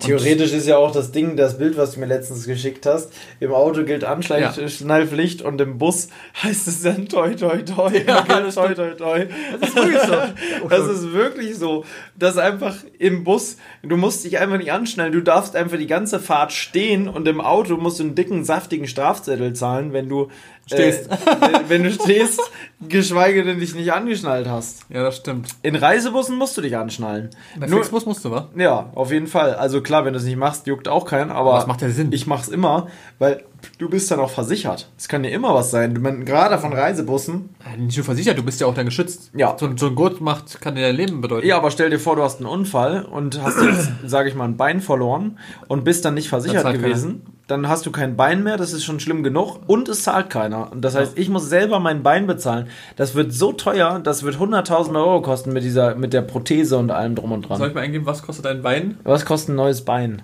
Theoretisch ist ja auch das Ding, das Bild, was du mir letztens geschickt hast. Im Auto gilt Anschnallpflicht und im Bus heißt es dann toi toi toi. Ja, toi toi toi. das ist wirklich so. Das ist wirklich so, dass einfach im Bus, du musst dich einfach nicht anschnallen, du darfst einfach die ganze Fahrt stehen und im Auto musst du einen dicken, saftigen Strafzettel zahlen, wenn du Stehst. Äh, wenn- wenn du stehst, geschweige denn dich nicht angeschnallt hast. Ja, das stimmt. In Reisebussen musst du dich anschnallen. Bei Nur- Flixbus musst du, wa? ja, auf jeden Fall. Also klar, wenn du es nicht machst, juckt auch keinen, aber es macht ja Sinn. ich mach's immer, weil du bist dann auch versichert. Es kann ja immer was sein. Du mein, gerade von Reisebussen. Nicht nur versichert, du bist ja auch dann geschützt. Ja. So, ein- so ein Gurt macht, kann dir dein Leben bedeuten. Ja, aber stell dir vor, du hast einen Unfall und hast jetzt, sage ich mal, ein Bein verloren und bist dann nicht versichert gewesen. Dann hast du kein Bein mehr, das ist schon schlimm genug und es zahlt keiner. Und das heißt, ich muss selber mein Bein bezahlen. Das wird so teuer, das wird 100.000 Euro kosten mit dieser, mit der Prothese und allem drum und dran. Soll ich mal eingeben, was kostet dein Bein? Was kostet ein neues Bein?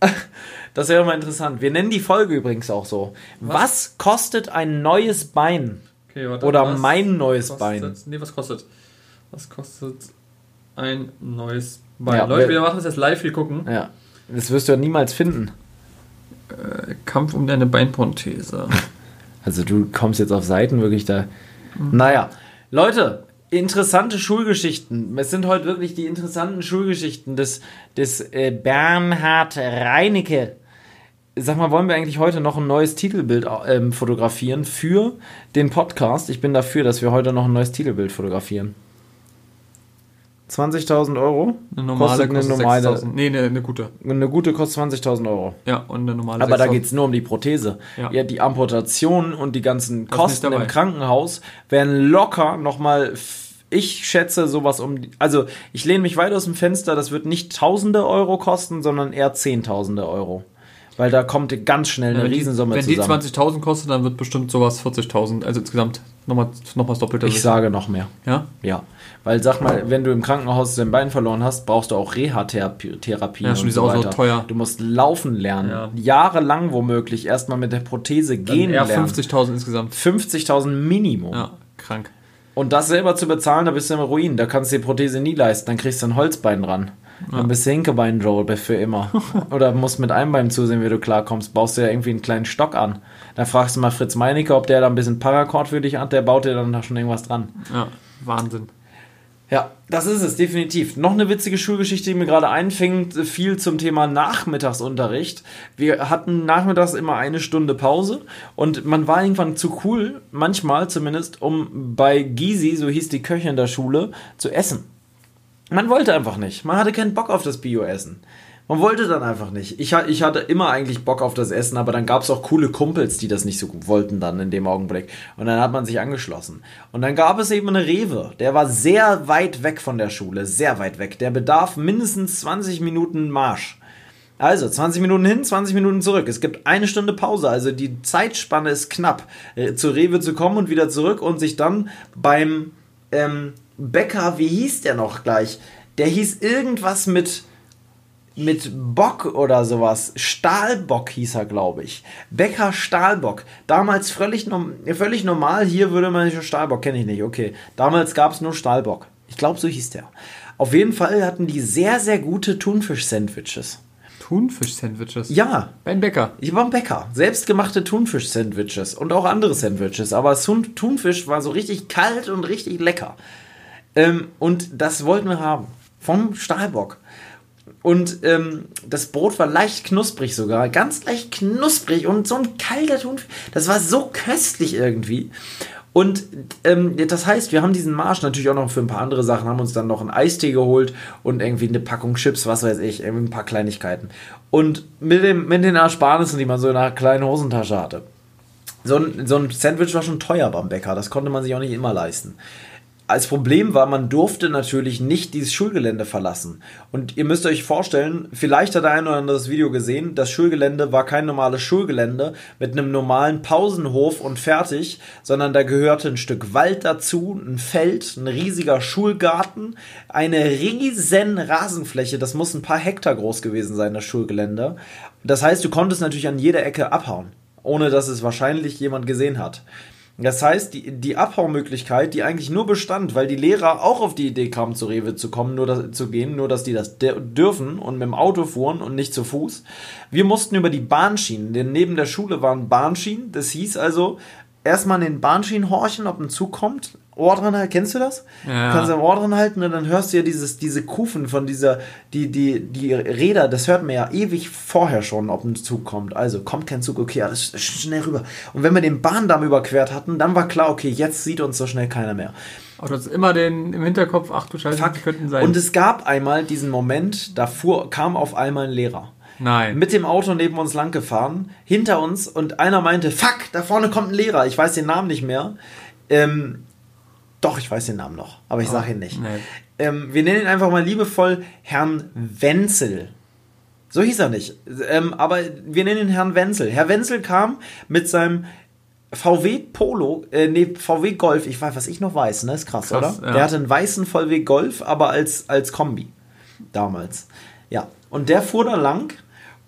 Das wäre mal interessant. Wir nennen die Folge übrigens auch so. Was, kostet ein neues Bein? Okay, warte, Oder was mein neues kostet, Bein? Nee, was kostet? Was kostet ein neues Bein? Ja, Leute, wir- wir machen das jetzt live, wir gucken. Ja. Das wirst du ja niemals finden. Äh, Kampf um deine Beinprothese. Also du kommst jetzt auf Seiten wirklich da. Naja, Leute, interessante Schulgeschichten. Es sind heute wirklich die interessanten Schulgeschichten des, des äh, Bernhard Reinecke. Sag mal, wollen wir eigentlich heute noch ein neues Titelbild ähm, fotografieren für den Podcast? Ich bin dafür, dass wir heute noch ein neues Titelbild fotografieren. 20.000 Euro? Eine normale Kostet eine kostet normale- 6.000. Nee, eine, eine gute. Eine gute kostet 20.000 Euro. Ja, und eine normale Aber da 6.000. geht es nur um die Prothese. Ja. Ja. die Amputation und die ganzen ist Kosten im Krankenhaus werden locker nochmal, ich schätze sowas um, also ich lehne mich weit aus dem Fenster, das wird nicht tausende Euro kosten, sondern eher zehntausende Euro. Weil da kommt ganz schnell eine wenn die, Riesensumme wenn die zusammen. 20.000 kostet, dann wird bestimmt sowas 40.000. Also insgesamt nochmal noch das Doppelte. ich sage noch mehr. Ja? Ja. Weil sag mal, wenn du im Krankenhaus dein Bein verloren hast, brauchst du auch Reha-Therapie Ja, schon, die ist auch so teuer. Du musst laufen lernen. Ja. Jahrelang womöglich erstmal mit der Prothese Dann gehen eher lernen. 50.000 insgesamt. 50.000 Minimum. Ja, krank. Und das selber zu bezahlen, da bist du im Ruin. Da kannst du die Prothese nie leisten. Dann kriegst du ein Holzbein dran. Dann bist du Hinkebein Joe für immer. Oder musst mit einem Bein zusehen, wie du klarkommst. Baust du ja irgendwie einen kleinen Stock an. Dann fragst du mal Fritz Meinecke, ob der da ein bisschen Paracord für dich hat. Der baut dir dann da schon irgendwas dran. Ja, Wahnsinn. Ja, das ist es, definitiv. Noch eine witzige Schulgeschichte, die mir gerade einfängt, viel zum Thema Nachmittagsunterricht. Wir hatten nachmittags immer eine Stunde Pause und man war irgendwann zu cool, manchmal zumindest, um bei Gysi, so hieß die Köchin der Schule, zu essen. Man wollte einfach nicht. Man hatte keinen Bock auf das Bio-Essen. Man wollte dann einfach nicht. Ich, ich hatte immer eigentlich Bock auf das Essen, aber dann gab es auch coole Kumpels, die das nicht so wollten dann in dem Augenblick. Und dann hat man sich angeschlossen. Und dann gab es eben eine Rewe. Der war sehr weit weg von der Schule, sehr weit weg. Der bedarf mindestens 20 Minuten Marsch. Also 20 Minuten hin, 20 Minuten zurück. Es gibt eine Stunde Pause, also die Zeitspanne ist knapp, äh, zur Rewe zu kommen und wieder zurück und sich dann beim ähm, Bäcker, wie hieß der noch gleich? Der hieß irgendwas mit mit Bock oder sowas. Stahlbock hieß er, glaube ich. Bäcker Stahlbock. Damals völlig, völlig normal. Hier würde man nicht Stahlbock, kenne ich nicht. Okay. Damals gab es nur Stahlbock. Ich glaube, so hieß der. Auf jeden Fall hatten die sehr, sehr gute Thunfisch-Sandwiches. Thunfisch-Sandwiches? Ja. Beim Bäcker? Ich war beim Bäcker. Selbstgemachte Thunfisch-Sandwiches und auch andere Sandwiches. Aber Thunfisch war so richtig kalt und richtig lecker. Ähm, und das wollten wir haben. Vom Stahlbock. Und ähm, das Brot war leicht knusprig sogar, ganz leicht knusprig und so ein kalter Thunfisch. Das war so köstlich irgendwie. Und ähm, das heißt, wir haben diesen Marsch natürlich auch noch für ein paar andere Sachen, haben uns dann noch einen Eistee geholt und irgendwie eine Packung Chips, was weiß ich, irgendwie ein paar Kleinigkeiten. Und mit, dem, mit den Ersparnissen, die man so in einer kleinen Hosentasche hatte. So ein, so ein Sandwich war schon teuer beim Bäcker, das konnte man sich auch nicht immer leisten als Problem war, man durfte natürlich nicht dieses Schulgelände verlassen. Und ihr müsst euch vorstellen, vielleicht hat ein oder andere das Video gesehen, das Schulgelände war kein normales Schulgelände mit einem normalen Pausenhof und fertig, sondern da gehörte ein Stück Wald dazu, ein Feld, ein riesiger Schulgarten, eine riesen Rasenfläche, das muss ein paar Hektar groß gewesen sein, das Schulgelände. Das heißt, du konntest natürlich an jeder Ecke abhauen, ohne dass es wahrscheinlich jemand gesehen hat. Das heißt, die, die Abhaumöglichkeit, die eigentlich nur bestand, weil die Lehrer auch auf die Idee kamen, zu Rewe zu kommen, nur das, zu gehen, nur dass die das dürfen und mit dem Auto fuhren und nicht zu Fuß. Wir mussten über die Bahnschienen, denn neben der Schule waren Bahnschienen. Das hieß also, erstmal an den Bahnschienen horchen, ob ein Zug kommt, Ohr dran halten, kennst du das? Ja. Kannst du am Ohr dran halten und dann hörst du ja dieses, diese Kufen von dieser, die, die, die Räder, das hört man ja ewig vorher schon, ob ein Zug kommt. Also kommt kein Zug, okay, alles schnell rüber. Und wenn wir den Bahndamm überquert hatten, dann war klar, okay, jetzt sieht uns so schnell keiner mehr. Aber du hast immer den im Hinterkopf, ach du Scheiße, Fuck. könnten sein. Und es gab einmal diesen Moment, da fuhr, kam auf einmal ein Lehrer. Nein. Mit dem Auto neben uns lang gefahren, hinter uns und einer meinte, fuck, da vorne kommt ein Lehrer, ich weiß den Namen nicht mehr. Ähm, doch, ich weiß den Namen noch, aber ich oh, sage ihn nicht. Nee. Ähm, wir nennen ihn einfach mal liebevoll Herrn Wenzel. So hieß er nicht. Ähm, aber wir nennen ihn Herrn Wenzel. Herr Wenzel kam mit seinem VW Polo, äh, nee, VW Golf, ich weiß, was ich noch weiß, ne? Ist krass, krass oder? Ja. Der hatte einen weißen VW Golf, aber als, als Kombi. Damals. Ja. Und der fuhr da lang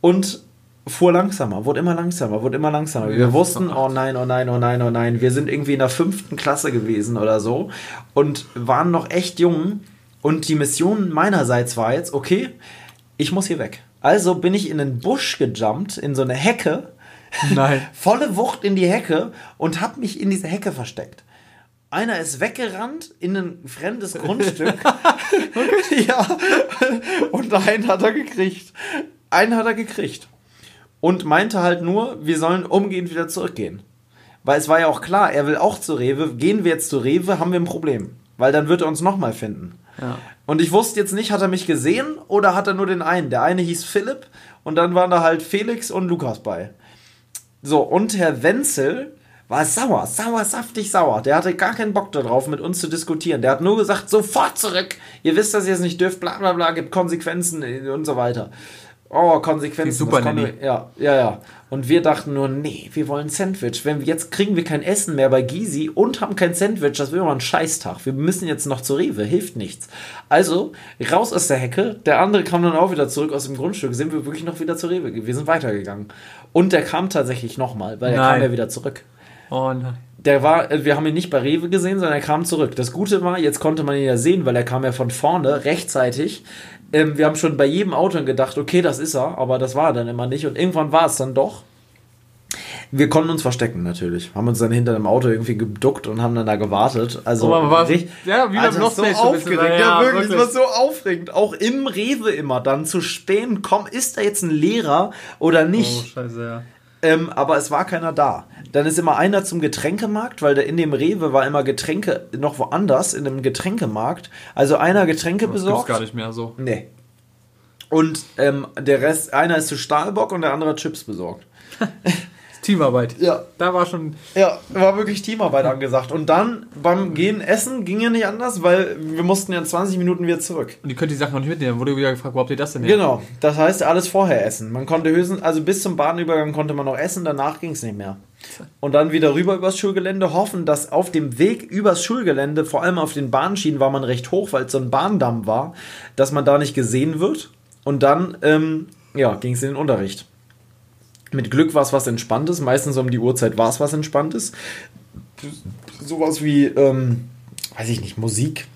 und fuhr langsamer, wurde immer langsamer, wurde immer langsamer. Wir wussten, oh nein, oh nein, oh nein, oh nein, wir sind irgendwie in der fünften Klasse gewesen oder so und waren noch echt jung. Und die Mission meinerseits war jetzt, okay, ich muss hier weg. Also bin ich in einen Busch gejumpt, in so eine Hecke. Nein. Volle Wucht in die Hecke und hab mich in diese Hecke versteckt. Einer ist weggerannt in ein fremdes Grundstück. ja. Und einen hat er gekriegt. Einen hat er gekriegt und meinte halt nur, wir sollen umgehend wieder zurückgehen. Weil es war ja auch klar, er will auch zu Rewe. Gehen wir jetzt zu Rewe, haben wir ein Problem. Weil dann wird er uns nochmal finden. Ja. Und ich wusste jetzt nicht, hat er mich gesehen oder hat er nur den einen? Der eine hieß Philipp und dann waren da halt Felix und Lukas bei. So, und Herr Wenzel war sauer, sauer, saftig sauer. Der hatte gar keinen Bock darauf, mit uns zu diskutieren. Der hat nur gesagt, sofort zurück. Ihr wisst, dass ihr es nicht dürft, bla bla bla, gibt Konsequenzen und so weiter. Oh, Konsequenzen. Die super wir, Ja, ja, ja. Und wir dachten nur, nee, wir wollen Sandwich. Wenn wir, jetzt kriegen wir kein Essen mehr bei Gysi und haben kein Sandwich, das wäre mal ein Scheißtag. Wir müssen jetzt noch zur Rewe, hilft nichts. Also, raus aus der Hecke. Der andere kam dann auch wieder zurück aus dem Grundstück. Sind wir wirklich noch wieder zur Rewe? Wir sind weitergegangen. Und der kam tatsächlich nochmal, weil er kam ja wieder zurück. Oh nein der war, äh, wir haben ihn nicht bei Rewe gesehen, sondern er kam zurück. Das Gute war, jetzt konnte man ihn ja sehen, weil er kam ja von vorne rechtzeitig Ähm, wir haben schon bei jedem Auto gedacht, okay, das ist er, aber das war er dann immer nicht. Und irgendwann war es dann doch. Wir konnten uns verstecken natürlich. Haben uns dann hinter dem Auto irgendwie geduckt und haben dann da gewartet. Also Oh, war- richtig- ja, wie beim also Lost so bisschen. aufgeregt. Ja, Ja, wirklich, es war so aufregend. Auch im Rewe immer dann zu spähen, komm, ist da jetzt ein Lehrer oder nicht? Oh, scheiße, ja. Ähm, aber es war keiner da. Dann ist immer einer zum Getränkemarkt, weil in dem Rewe war immer Getränke noch woanders, in einem Getränkemarkt. Also einer Getränke Das besorgt. gar nicht mehr so. Nee. Und ähm, der Rest, einer ist zu Stahlbock und der andere Chips besorgt. Teamarbeit. Ja. Da war schon. Ja, war wirklich Teamarbeit angesagt. Und dann beim Gehen essen ging ja nicht anders, weil wir mussten ja in 20 Minuten wieder zurück. Und die könnt die Sachen noch nicht mitnehmen. Dann wurde wieder gefragt, wo habt ihr das denn her? Genau, das heißt alles vorher essen. Man konnte höchstens, also bis zum Bahnübergang konnte man noch essen, danach ging es nicht mehr. Und dann wieder rüber übers Schulgelände, hoffen, dass auf dem Weg übers Schulgelände, vor allem auf den Bahnschienen, war man recht hoch, weil es so ein Bahndamm war, dass man da nicht gesehen wird. Und dann, ähm, ja, ging es in den Unterricht. Mit Glück war es was Entspanntes, meistens um die Uhrzeit war es was Entspanntes. Sowas wie, ähm, weiß ich nicht, Musik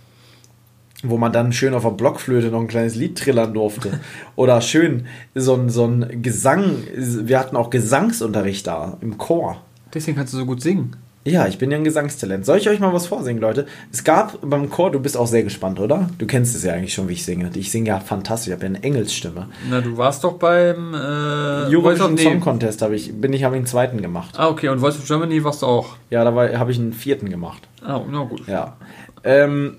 wo man dann schön auf der Blockflöte noch ein kleines Lied trillern durfte. Oder schön so ein, so ein Gesang. Wir hatten auch Gesangsunterricht da im Chor. Deswegen kannst du so gut singen. Ja, ich bin ja ein Gesangstalent. Soll ich euch mal was vorsingen, Leute? Es gab beim Chor, du bist auch sehr gespannt, oder? Du kennst es ja eigentlich schon, wie ich singe. Ich singe ja fantastisch, ich habe ja eine Engelsstimme. Na, du warst doch beim. Äh, Eurovision of- Song nee. Contest habe ich, bin ich, habe einen zweiten gemacht. Ah, okay. Und Voice of Germany warst du auch. Ja, da habe ich einen vierten gemacht. Ah, na gut. Ja. Ähm,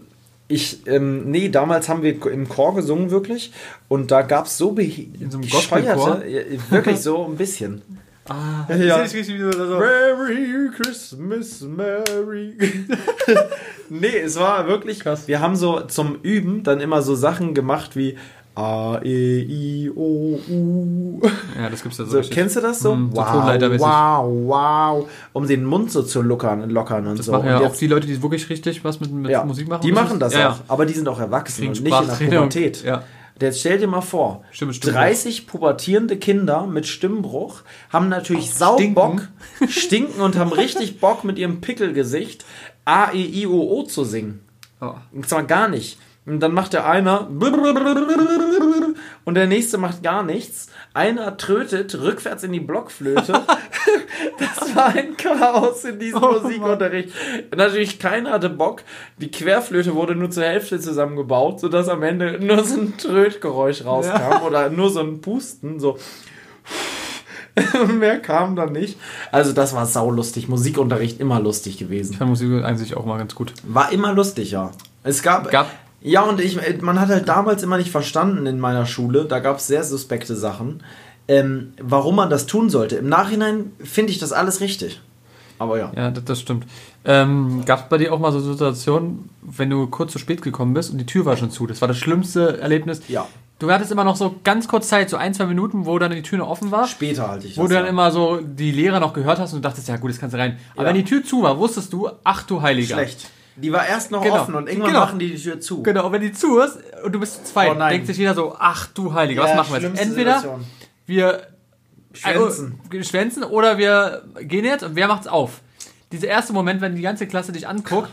ich, ähm, nee, damals haben wir im Chor gesungen, wirklich. Und da gab es so be In so einem bescheuerte, wirklich so ein bisschen. Ah, Ja. ich richtig, wie du so. Merry Christmas, Merry. nee, es war wirklich Krass. Wir haben so zum Üben dann immer so Sachen gemacht wie A, E, I, O, U. Ja, das gibt's ja so. So, richtig. kennst du das so? So wow, Tonleitermäßig. wow, wow. Um den Mund so zu lockern, lockern und Das so. machen ja und auch die Leute, die wirklich richtig was mit, mit ja, Musik machen. Die machen das ja, auch, aber die sind auch erwachsen und nicht in der. Pubertät. Ja. Jetzt stell dir mal vor, Stimmt, stimmt. 30 pubertierende Kinder mit Stimmbruch haben natürlich Saubock, stinken und haben richtig Bock mit ihrem Pickelgesicht A, E, I, O, O zu singen. Ja. Und zwar gar nicht. Und dann macht der einer und der nächste macht gar nichts. Einer trötet rückwärts in die Blockflöte. das war ein Chaos in diesem Oh Musikunterricht. Natürlich keiner hatte Bock. Die Querflöte wurde nur zur Hälfte zusammengebaut, sodass am Ende nur so ein Trötgeräusch rauskam oder nur so ein Pusten, so. Mehr kam dann nicht. Also das war saulustig. Musikunterricht immer lustig gewesen. Ich fand Musik eigentlich auch mal ganz gut. War immer lustig, ja. Es gab. Gab- ja, und ich, man hat halt damals immer nicht verstanden in meiner Schule, da gab es sehr suspekte Sachen, ähm, warum man das tun sollte. Im Nachhinein finde ich das alles richtig. Aber ja. Ja, das, das stimmt. Ähm, Gab es bei dir auch mal so Situationen, wenn du kurz zu spät gekommen bist und die Tür war schon zu? Das war das schlimmste Erlebnis. Ja. Du hattest immer noch so ganz kurz Zeit, so ein, zwei Minuten, wo dann die Tür noch offen war. Später halte ich Wo das. du dann ja. immer so die Lehrer noch gehört hast und du dachtest, ja gut, jetzt kannst du rein. Aber Ja. wenn die Tür zu war, wusstest du, ach du Heiliger. Schlecht. Die war erst noch Genau. offen und irgendwann Genau. machen die die Tür zu. Genau, und wenn die zu ist und du bist zu zweit, Oh denkt sich jeder so, ach du Heiliger, Ja, was machen wir jetzt? Entweder Situation. wir Schwänzen. äh, schwänzen oder wir gehen jetzt und wer macht's auf? Dieser erste Moment, wenn die ganze Klasse dich anguckt,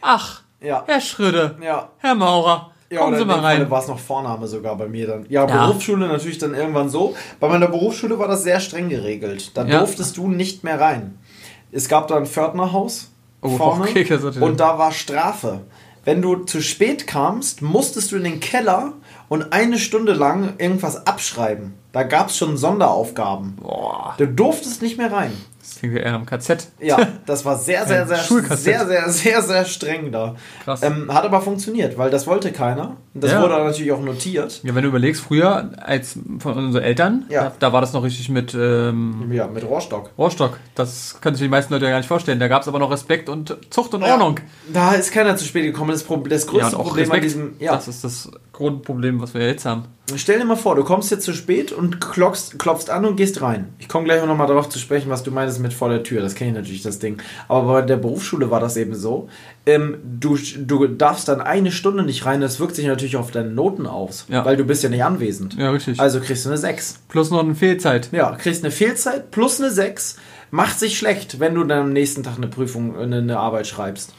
ach, Ja. Herr Schröde, Ja. Herr Maurer, Ja, kommen Sie mal rein. war es noch Vorname sogar bei mir dann. Ja, Ja. Berufsschule natürlich dann irgendwann so. Bei meiner Berufsschule war das sehr streng geregelt. Da Ja. durftest du nicht mehr rein. Es gab da ein Pförtnerhaus Oh, vorne okay, und da war Strafe. Wenn du zu spät kamst, musstest du in den Keller und eine Stunde lang irgendwas abschreiben. Da gab es schon Sonderaufgaben. Boah, Du durftest nicht mehr rein. Das klingt ja eher am KZ. Ja, das war sehr, sehr, Ein sehr, sehr, sehr, sehr, sehr streng da. Krass. Ähm, hat aber funktioniert, weil das wollte keiner. Das Ja. wurde natürlich auch notiert. Ja, wenn du überlegst, früher als von unseren Eltern, Ja. da, da war das noch richtig mit ähm, Ja, mit Rohrstock. Rohrstock. Das können sich die meisten Leute ja gar nicht vorstellen. Da gab es aber noch Respekt und Zucht und Ordnung. Da ist keiner zu spät gekommen. Das, Problem, das größte Problem an diesem. Ja, Das ist das Grundproblem, was wir jetzt haben. stell dir mal vor, du kommst jetzt zu spät und klopfst, klopfst an und gehst rein. Ich komme gleich auch nochmal darauf zu sprechen, was du meinst mit vor der Tür. Das kenne ich natürlich, das Ding. Aber bei der Berufsschule war das eben so. Ähm, du, du darfst dann eine Stunde nicht rein. Das wirkt sich natürlich auf deine Noten aus. Ja. Weil du bist ja nicht anwesend. Ja, richtig. Also kriegst du eine 6. Plus noch eine Fehlzeit. Ja, kriegst eine Fehlzeit plus eine 6. Macht sich schlecht, wenn du dann am nächsten Tag eine Prüfung, eine, eine Arbeit schreibst.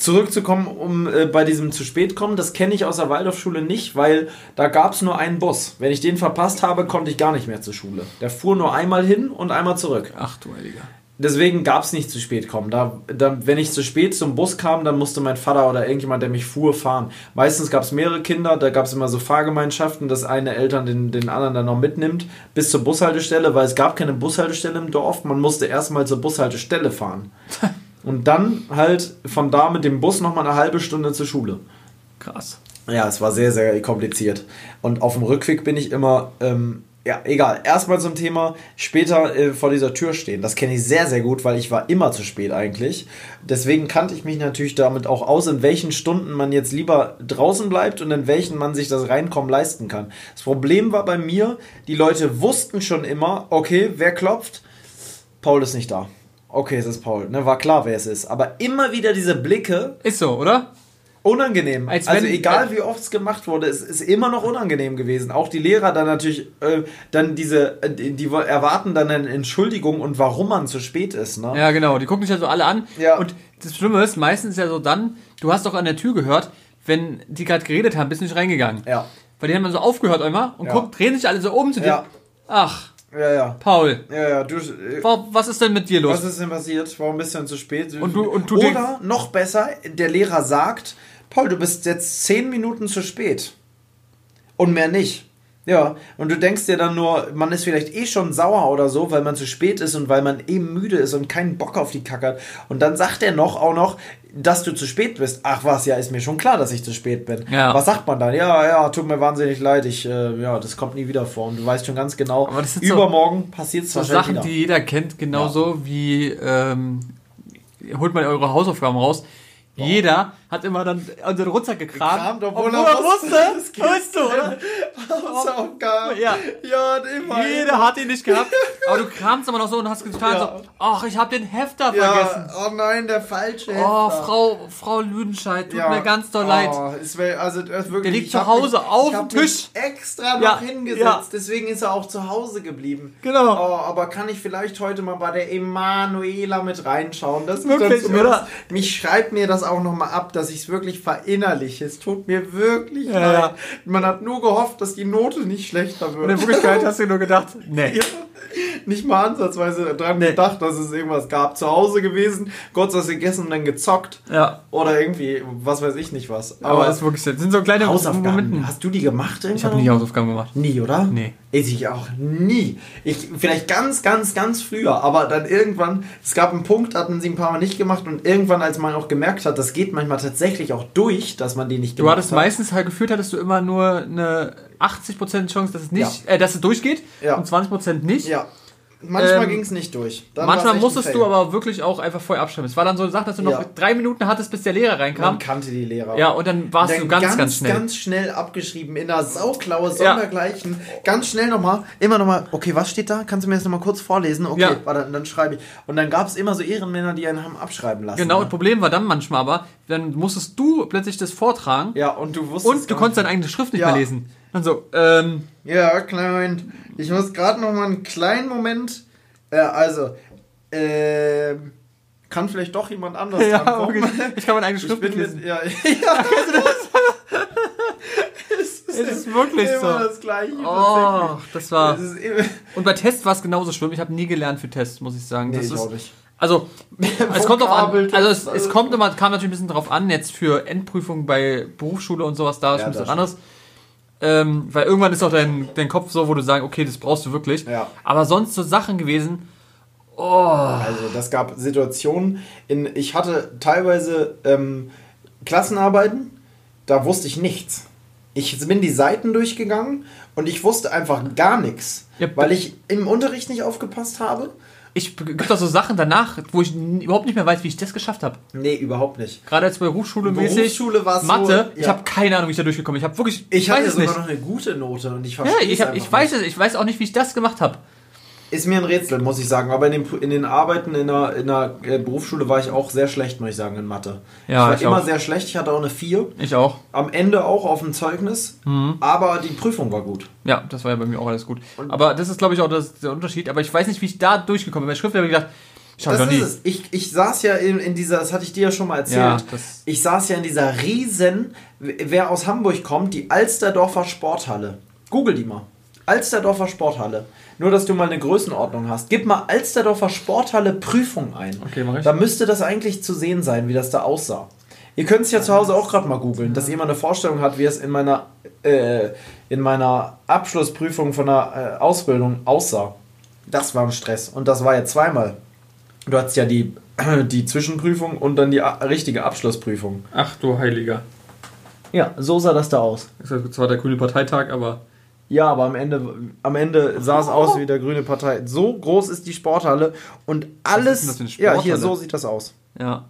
Zurückzukommen, um äh, bei diesem zu spät kommen, das kenne ich aus der Waldorfschule nicht, weil da gab es nur einen Bus. Wenn ich den verpasst habe, konnte ich gar nicht mehr zur Schule. Der fuhr nur einmal hin und einmal zurück. Ach du Heiliger. Deswegen gab es nicht zu spät kommen. Da, da, wenn ich zu spät zum Bus kam, dann musste mein Vater oder irgendjemand, der mich fuhr, fahren. Meistens gab es mehrere Kinder, da gab es immer so Fahrgemeinschaften, dass eine Eltern den, den anderen dann noch mitnimmt bis zur Bushaltestelle, weil es gab keine Bushaltestelle im Dorf. Man musste erstmal zur Bushaltestelle fahren. Und dann halt von da mit dem Bus nochmal eine halbe Stunde zur Schule. Krass. Ja, es war sehr, sehr kompliziert. Und auf dem Rückweg bin ich immer, ähm, ja, egal. Erstmal zum Thema später äh, vor dieser Tür stehen. Das kenne ich sehr, sehr gut, weil ich war immer zu spät eigentlich. Deswegen kannte ich mich natürlich damit auch aus, in welchen Stunden man jetzt lieber draußen bleibt und in welchen man sich das Reinkommen leisten kann. Das Problem war bei mir, die Leute wussten schon immer, okay, wer klopft? Paul ist nicht da. Okay, es ist Paul. Ne, war klar, wer es ist. Aber immer wieder diese Blicke, Ist so, oder? unangenehm. Als also wenn- egal äh, wie oft es gemacht wurde, es ist immer noch unangenehm gewesen. Auch die Lehrer dann natürlich äh, dann diese, äh, die, die erwarten dann eine Entschuldigung und warum man zu spät ist. Ne? Ja, genau. Die gucken sich ja so alle an. Ja. Und das Schlimme ist, meistens ja so dann, du hast doch an der Tür gehört, wenn die gerade geredet haben, bist du nicht reingegangen. Ja. Weil die haben dann so aufgehört einmal und Ja. gucken, drehen sich alle so um zu dir. Ja. Ach, Ja, ja. Paul, Ja, ja, du, äh, wa- was ist denn mit dir los? was ist denn passiert? Warum bist du denn zu spät? Und du- und du Oder noch besser, der Lehrer sagt, Paul, du bist jetzt zehn Minuten zu spät. Und mehr nicht. Ja, und du denkst dir dann nur, man ist vielleicht eh schon sauer oder so, weil man zu spät ist und weil man eben müde ist und keinen Bock auf die Kacke hat. Und dann sagt er noch auch noch, dass du zu spät bist. Ach was, ja, ist mir schon klar, dass ich zu spät bin. Ja. Was sagt man dann? Ja, ja, tut mir wahnsinnig leid. Ich, äh, ja, das kommt nie wieder vor. Und du weißt schon ganz genau, übermorgen passiert es so wahrscheinlich Sachen, wieder. die jeder kennt, genauso wie ähm, holt mal eure Hausaufgaben raus. Jeder hat immer dann unseren Rucksack gekramt, Gekramt, obwohl obwohl er wusste, weißt du, oder? Hausaufgaben. Ja. Ja, immer. Jeder hat ihn nicht gehabt, aber du kramst immer noch so und hast getan Ja. so, ach, ich habe den Hefter vergessen. Ja, oh nein, der falsche Oh, Hefter. Frau, Frau Lüdenscheid, tut Ja. mir ganz doll leid. Oh, es wär, also, wirklich, Der liegt zu Hause mich, auf dem Tisch. Mich extra noch hingesetzt, deswegen ist er auch zu Hause geblieben. Genau. Oh, aber kann ich vielleicht heute mal bei der Emanuela mit reinschauen? Das ist Wirklich, oder? Mich schreibt mir das auch nochmal ab, dass ich es wirklich verinnerliche. Es tut mir wirklich Ja, leid. Man hat nur gehofft, dass die Note nicht schlechter wird. Und in Wirklichkeit hast du nur gedacht, nee. Nicht mal ansatzweise dran gedacht, dass es irgendwas gab. Zu Hause gewesen, Gott sei Dank gegessen und dann gezockt. Ja. Oder irgendwie, was weiß ich nicht was. Aber das ist wirklich, das sind so kleine Hausaufgaben. Hast du die gemacht? Ich habe nie Hausaufgaben gemacht. Nie, oder? Nee. Ich auch nie. Ich, vielleicht ganz, ganz, ganz früher, aber dann irgendwann, es gab einen Punkt, hatten sie ein paar Mal nicht gemacht und irgendwann, als man auch gemerkt hat, das geht manchmal tatsächlich auch durch, dass man die nicht Du gemacht hattest hat. meistens halt gefühlt, hattest du immer nur eine 80% Chance, dass es nicht, äh, dass es durchgeht Ja. und 20% nicht. Ja. Manchmal Ähm, ging es nicht durch. Dann Manchmal musstest du aber wirklich auch einfach vorher abschreiben. Es war dann so eine Sache, dass du noch Ja. drei Minuten hattest, bis der Lehrer Man reinkam. kannte die Lehrer. Ja, und dann warst Dann du ganz, ganz, schnell. ganz schnell abgeschrieben in einer Sauklaue, Ja. sondergleichen. Ganz schnell nochmal, immer nochmal, okay, was steht da? Kannst du mir das nochmal kurz vorlesen? Okay, Ja. warte, dann schreibe ich. Und dann gab es immer so Ehrenmänner, die einen haben abschreiben lassen. Genau, ne? das Problem war dann manchmal aber, dann musstest du plötzlich das vortragen Ja, und du wusstest. und du konntest deine eigene Schrift nicht Ja. mehr lesen. Dann so, ähm, Ja, Moment. Ich muss gerade noch mal einen kleinen Moment. Äh, also, ähm, kann vielleicht doch jemand anders ja, okay. ich kann meine eigene Ich Schrift bin nicht lesen. mit, ja, ja. es ist, Es ist wirklich immer so. das Gleiche. Oh, das war. Und bei Tests war es genauso schlimm. Ich habe nie gelernt für Tests, muss ich sagen. nee, das ich ist, auch nicht. Also, es kommt drauf an. Also, es, es also- kommt immer, kam natürlich ein bisschen drauf an, jetzt für Endprüfungen bei Berufsschule und sowas, da ist Ja, ein bisschen das anderes. Ähm, weil irgendwann ist auch dein, dein Kopf so, wo du sagst, okay, das brauchst du wirklich. Ja. Aber sonst so Sachen gewesen, oh, Also das gab Situationen, in, ich hatte teilweise ähm, Klassenarbeiten, da wusste ich nichts. Ich bin die Seiten durchgegangen und ich wusste einfach gar nichts, Ja, weil ich im Unterricht nicht aufgepasst habe. Ich gibt doch so Sachen danach, wo ich überhaupt nicht mehr weiß, wie ich das geschafft habe. Nee, überhaupt nicht. Gerade als Berufsschule mäßig. Berufsschule war's so, Mathe, ich ja. habe keine Ahnung, wie ich da durchgekommen bin. Ich habe wirklich, Ich, weiß hatte es sogar nicht. noch eine gute Note und ich Ja, verstehe ich, hab, ich weiß es, ich weiß auch nicht, wie ich das gemacht habe. Ist mir ein Rätsel, muss ich sagen. Aber in den, in den Arbeiten in der, in der äh, Berufsschule war ich auch sehr schlecht, muss ich sagen, in Mathe. Ja, ich war ich immer auch. sehr schlecht. Ich hatte auch eine 4. Ich auch. Am Ende auch auf dem Zeugnis. Mhm. Aber die Prüfung war gut. Ja, das war ja bei mir auch alles gut. Aber das ist, glaube ich, auch das, der Unterschied. Aber ich weiß nicht, wie ich da durchgekommen bin. Bei Schrift habe ich gedacht, ich das ist es. Ich, ich saß ja in, in dieser, das hatte ich dir ja schon mal erzählt. Ja, ich saß ja in dieser riesen, wer aus Hamburg kommt, die Alsterdorfer Sporthalle. Google die mal. Alsterdorfer Sporthalle. Nur, dass du mal eine Größenordnung hast. Gib mal Alsterdorfer Sporthalle Prüfung ein. Okay, mach ich. Da müsste das eigentlich zu sehen sein, wie das da aussah. Ihr könnt es ja zu Hause auch gerade mal googeln, dass ihr mal eine Vorstellung hat, wie es in meiner, äh, in meiner Abschlussprüfung von der äh, Ausbildung aussah. Das war ein Stress. Und das war ja zweimal. Du hattest ja die, die Zwischenprüfung und dann die a- richtige Abschlussprüfung. Ach du Heiliger. Ja, so sah das da aus. Das ist zwar der grüne Parteitag, aber. Ja, aber am Ende, am Ende sah es aus wie der Grüne Partei. So groß ist die Sporthalle und alles. das eine ja, hier, Sporthalle? so sieht das aus. Ja.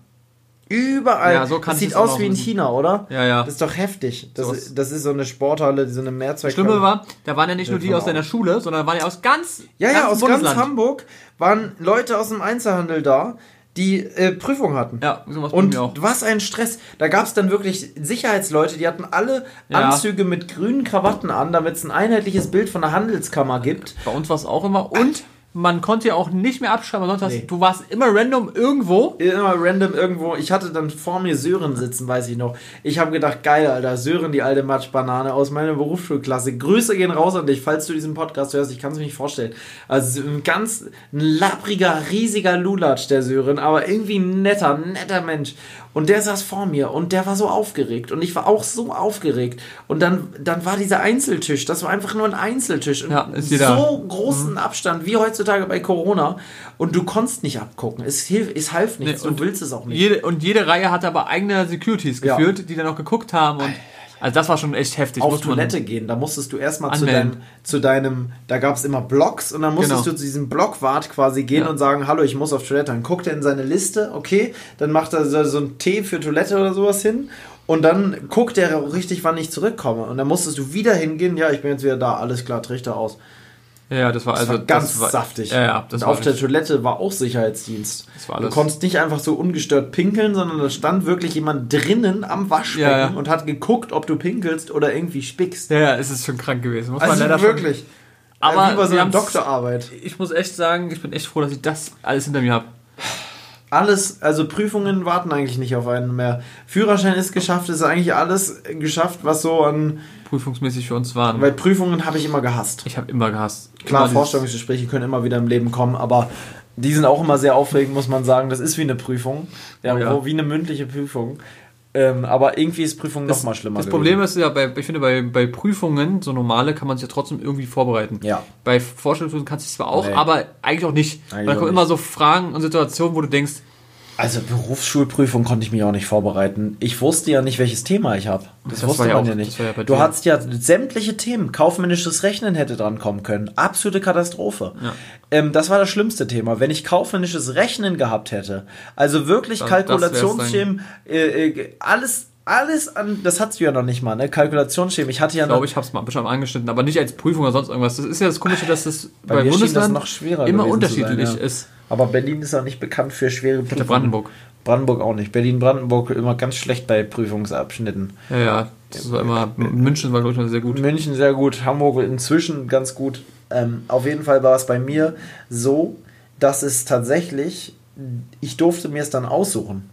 Überall. Ja, so das kann ich sieht aus wie in. China, oder? Ja, ja. Das ist doch heftig. Das, So ist, das ist so eine Sporthalle, so eine Mehrzweck. Das Schlimme war, da waren ja nicht nur die von aus deiner Schule, sondern waren ja aus ganz. Ja, ja, aus Bundesland. ganz Hamburg waren Leute aus dem Einzelhandel da, die äh, Prüfung hatten. Ja, sowas Und mir auch. was ein Stress. Da gab es dann wirklich Sicherheitsleute, die hatten alle Ja. Anzüge mit grünen Krawatten an, damit es ein einheitliches Bild von der Handelskammer gibt. Bei uns war es auch immer. Und man konnte ja auch nicht mehr abschreiben, sonst hast Nee. du warst immer random irgendwo. Immer random irgendwo. Ich hatte dann vor mir Sören sitzen, weiß ich noch. Ich habe gedacht, geil, Alter, Sören, die alte Matschbanane aus meiner Berufsschulklasse. Grüße gehen raus an dich, falls du diesen Podcast hörst. Ich kann es mir nicht vorstellen. Also ein ganz ein lappriger, riesiger Lulatsch, der Sören, aber irgendwie ein netter, netter Mensch. Und der saß vor mir und der war so aufgeregt und ich war auch so aufgeregt. Und dann, dann war dieser Einzeltisch, das war einfach nur ein Einzeltisch. Und Ja, ist jeder- so großen Abstand wie heutzutage bei Corona. Und du konntest nicht abgucken. Es, hilf, es half nichts. Nee, du willst es auch nicht. Jede, und jede Reihe hatte aber eigene Securities Ja. geführt, die dann auch geguckt haben. Und, also das war schon echt heftig. auf muss Toilette gehen, da musstest du erstmal zu deinem, zu deinem, da gab es immer Blocks und dann musstest Genau. du zu diesem Blockwart quasi gehen Ja. und sagen, hallo, ich muss auf Toilette. Dann guckt er in seine Liste, okay, dann macht er so, ein Tee für Toilette oder sowas hin und dann guckt er richtig, wann ich zurückkomme. Und dann musstest du wieder hingehen, ja, ich bin jetzt wieder da, alles klar, Trichter aus. Ja, das war Das also war ganz war, saftig. Ja, ja, das und war auf der Toilette war auch Sicherheitsdienst. Das war du alles- konntest nicht einfach so ungestört pinkeln, sondern da stand wirklich jemand drinnen am Waschbecken Ja, ja. und hat geguckt, ob du pinkelst oder irgendwie spickst. Ja, es ist schon krank gewesen. Muss man Also wirklich. Schon, aber äh, wie bei so haben's- Doktorarbeit. Ich muss echt sagen, ich bin echt froh, dass ich das alles hinter mir habe. Alles, also Prüfungen warten eigentlich nicht auf einen mehr. Führerschein ist geschafft, ist eigentlich alles geschafft, was so an. Prüfungsmäßig für uns waren. Weil Prüfungen habe ich immer gehasst. ich habe immer gehasst. Klar, immer Vorstellungsgespräche können immer wieder im Leben kommen, aber die sind auch immer sehr aufregend, muss man sagen. Das ist wie eine Prüfung. Ja, Oh ja. Wie eine mündliche Prüfung. Ähm, aber irgendwie ist Prüfung noch mal schlimmer. Das gewesen. Problem ist ja, bei, ich finde, bei, bei Prüfungen, so normale, kann man sich ja trotzdem irgendwie vorbereiten. Ja. Bei Vorstellungsprüfungen kannst du es zwar auch, Nee. aber eigentlich auch nicht. Eigentlich Weil da kommen immer so Fragen und Situationen, wo du denkst, Also Berufsschulprüfung konnte ich mich auch nicht vorbereiten. Ich wusste ja nicht, welches Thema ich habe. Das, Das wusste war ja man auch- ja nicht. das ja du hattest ja sämtliche Themen. Kaufmännisches Rechnen hätte dran kommen können. Absolute Katastrophe. Ja. Ähm, das war das schlimmste Thema. Wenn ich kaufmännisches Rechnen gehabt hätte, also wirklich Das- das wär's Kalkulationsschemen, äh, äh, alles, alles an, das hattest du ja noch nicht mal, ne? Kalkulationsschemen. Ich hatte ja ich glaube, noch, ich habe es mal bestimmt angeschnitten, aber nicht als Prüfung oder sonst irgendwas. Das ist ja das Komische, dass das Bei bei, das Bundesland noch schwerer immer zu sein, unterschiedlich ja. ist. Aber Berlin ist auch nicht bekannt für schwere Hätte Prüfungen. Brandenburg. Brandenburg auch nicht. Berlin-Brandenburg immer ganz schlecht bei Prüfungsabschnitten. Ja, ja. Das war immer, München war, glaube ich, mal sehr gut. München sehr gut, Hamburg inzwischen ganz gut. Ähm, auf jeden Fall war es bei mir so, dass es tatsächlich, ich durfte mir es dann aussuchen.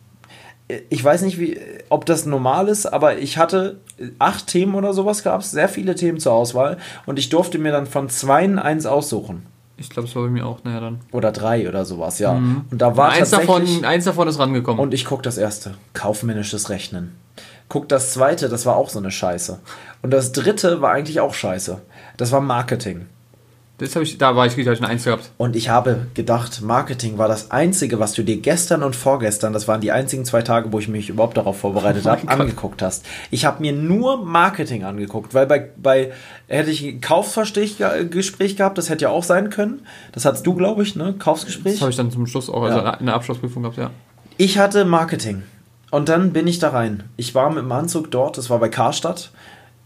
Ich weiß nicht, wie, ob das normal ist, aber ich hatte acht Themen oder sowas gab es, sehr viele Themen zur Auswahl und ich durfte mir dann von zweien eins aussuchen. Ich glaube, es war bei mir auch, naja, dann. Oder drei oder sowas, ja. Und da war eins, tatsächlich... davon, eins davon ist rangekommen. Und ich guck das erste, kaufmännisches Rechnen. Guck das zweite, das war auch so eine Scheiße. Und das dritte war eigentlich auch scheiße. Das war Marketing. Das ich, da war ich, hab ich eine Eins gehabt. Und ich habe gedacht, Marketing war das Einzige, was du dir gestern und vorgestern, das waren die einzigen zwei Tage, wo ich mich überhaupt darauf vorbereitet Oh habe, angeguckt hast. Ich habe mir nur Marketing angeguckt, weil bei, bei hätte ich ein Kaufgespräch gehabt, das hätte ja auch sein können. Das hattest du, glaube ich, ne? Kaufsgespräch. Das habe ich dann zum Schluss auch, also Ja. in der Abschlussprüfung gehabt, ja. Ich hatte Marketing. Und dann bin ich da rein. Ich war mit dem Anzug dort, das war bei Karstadt.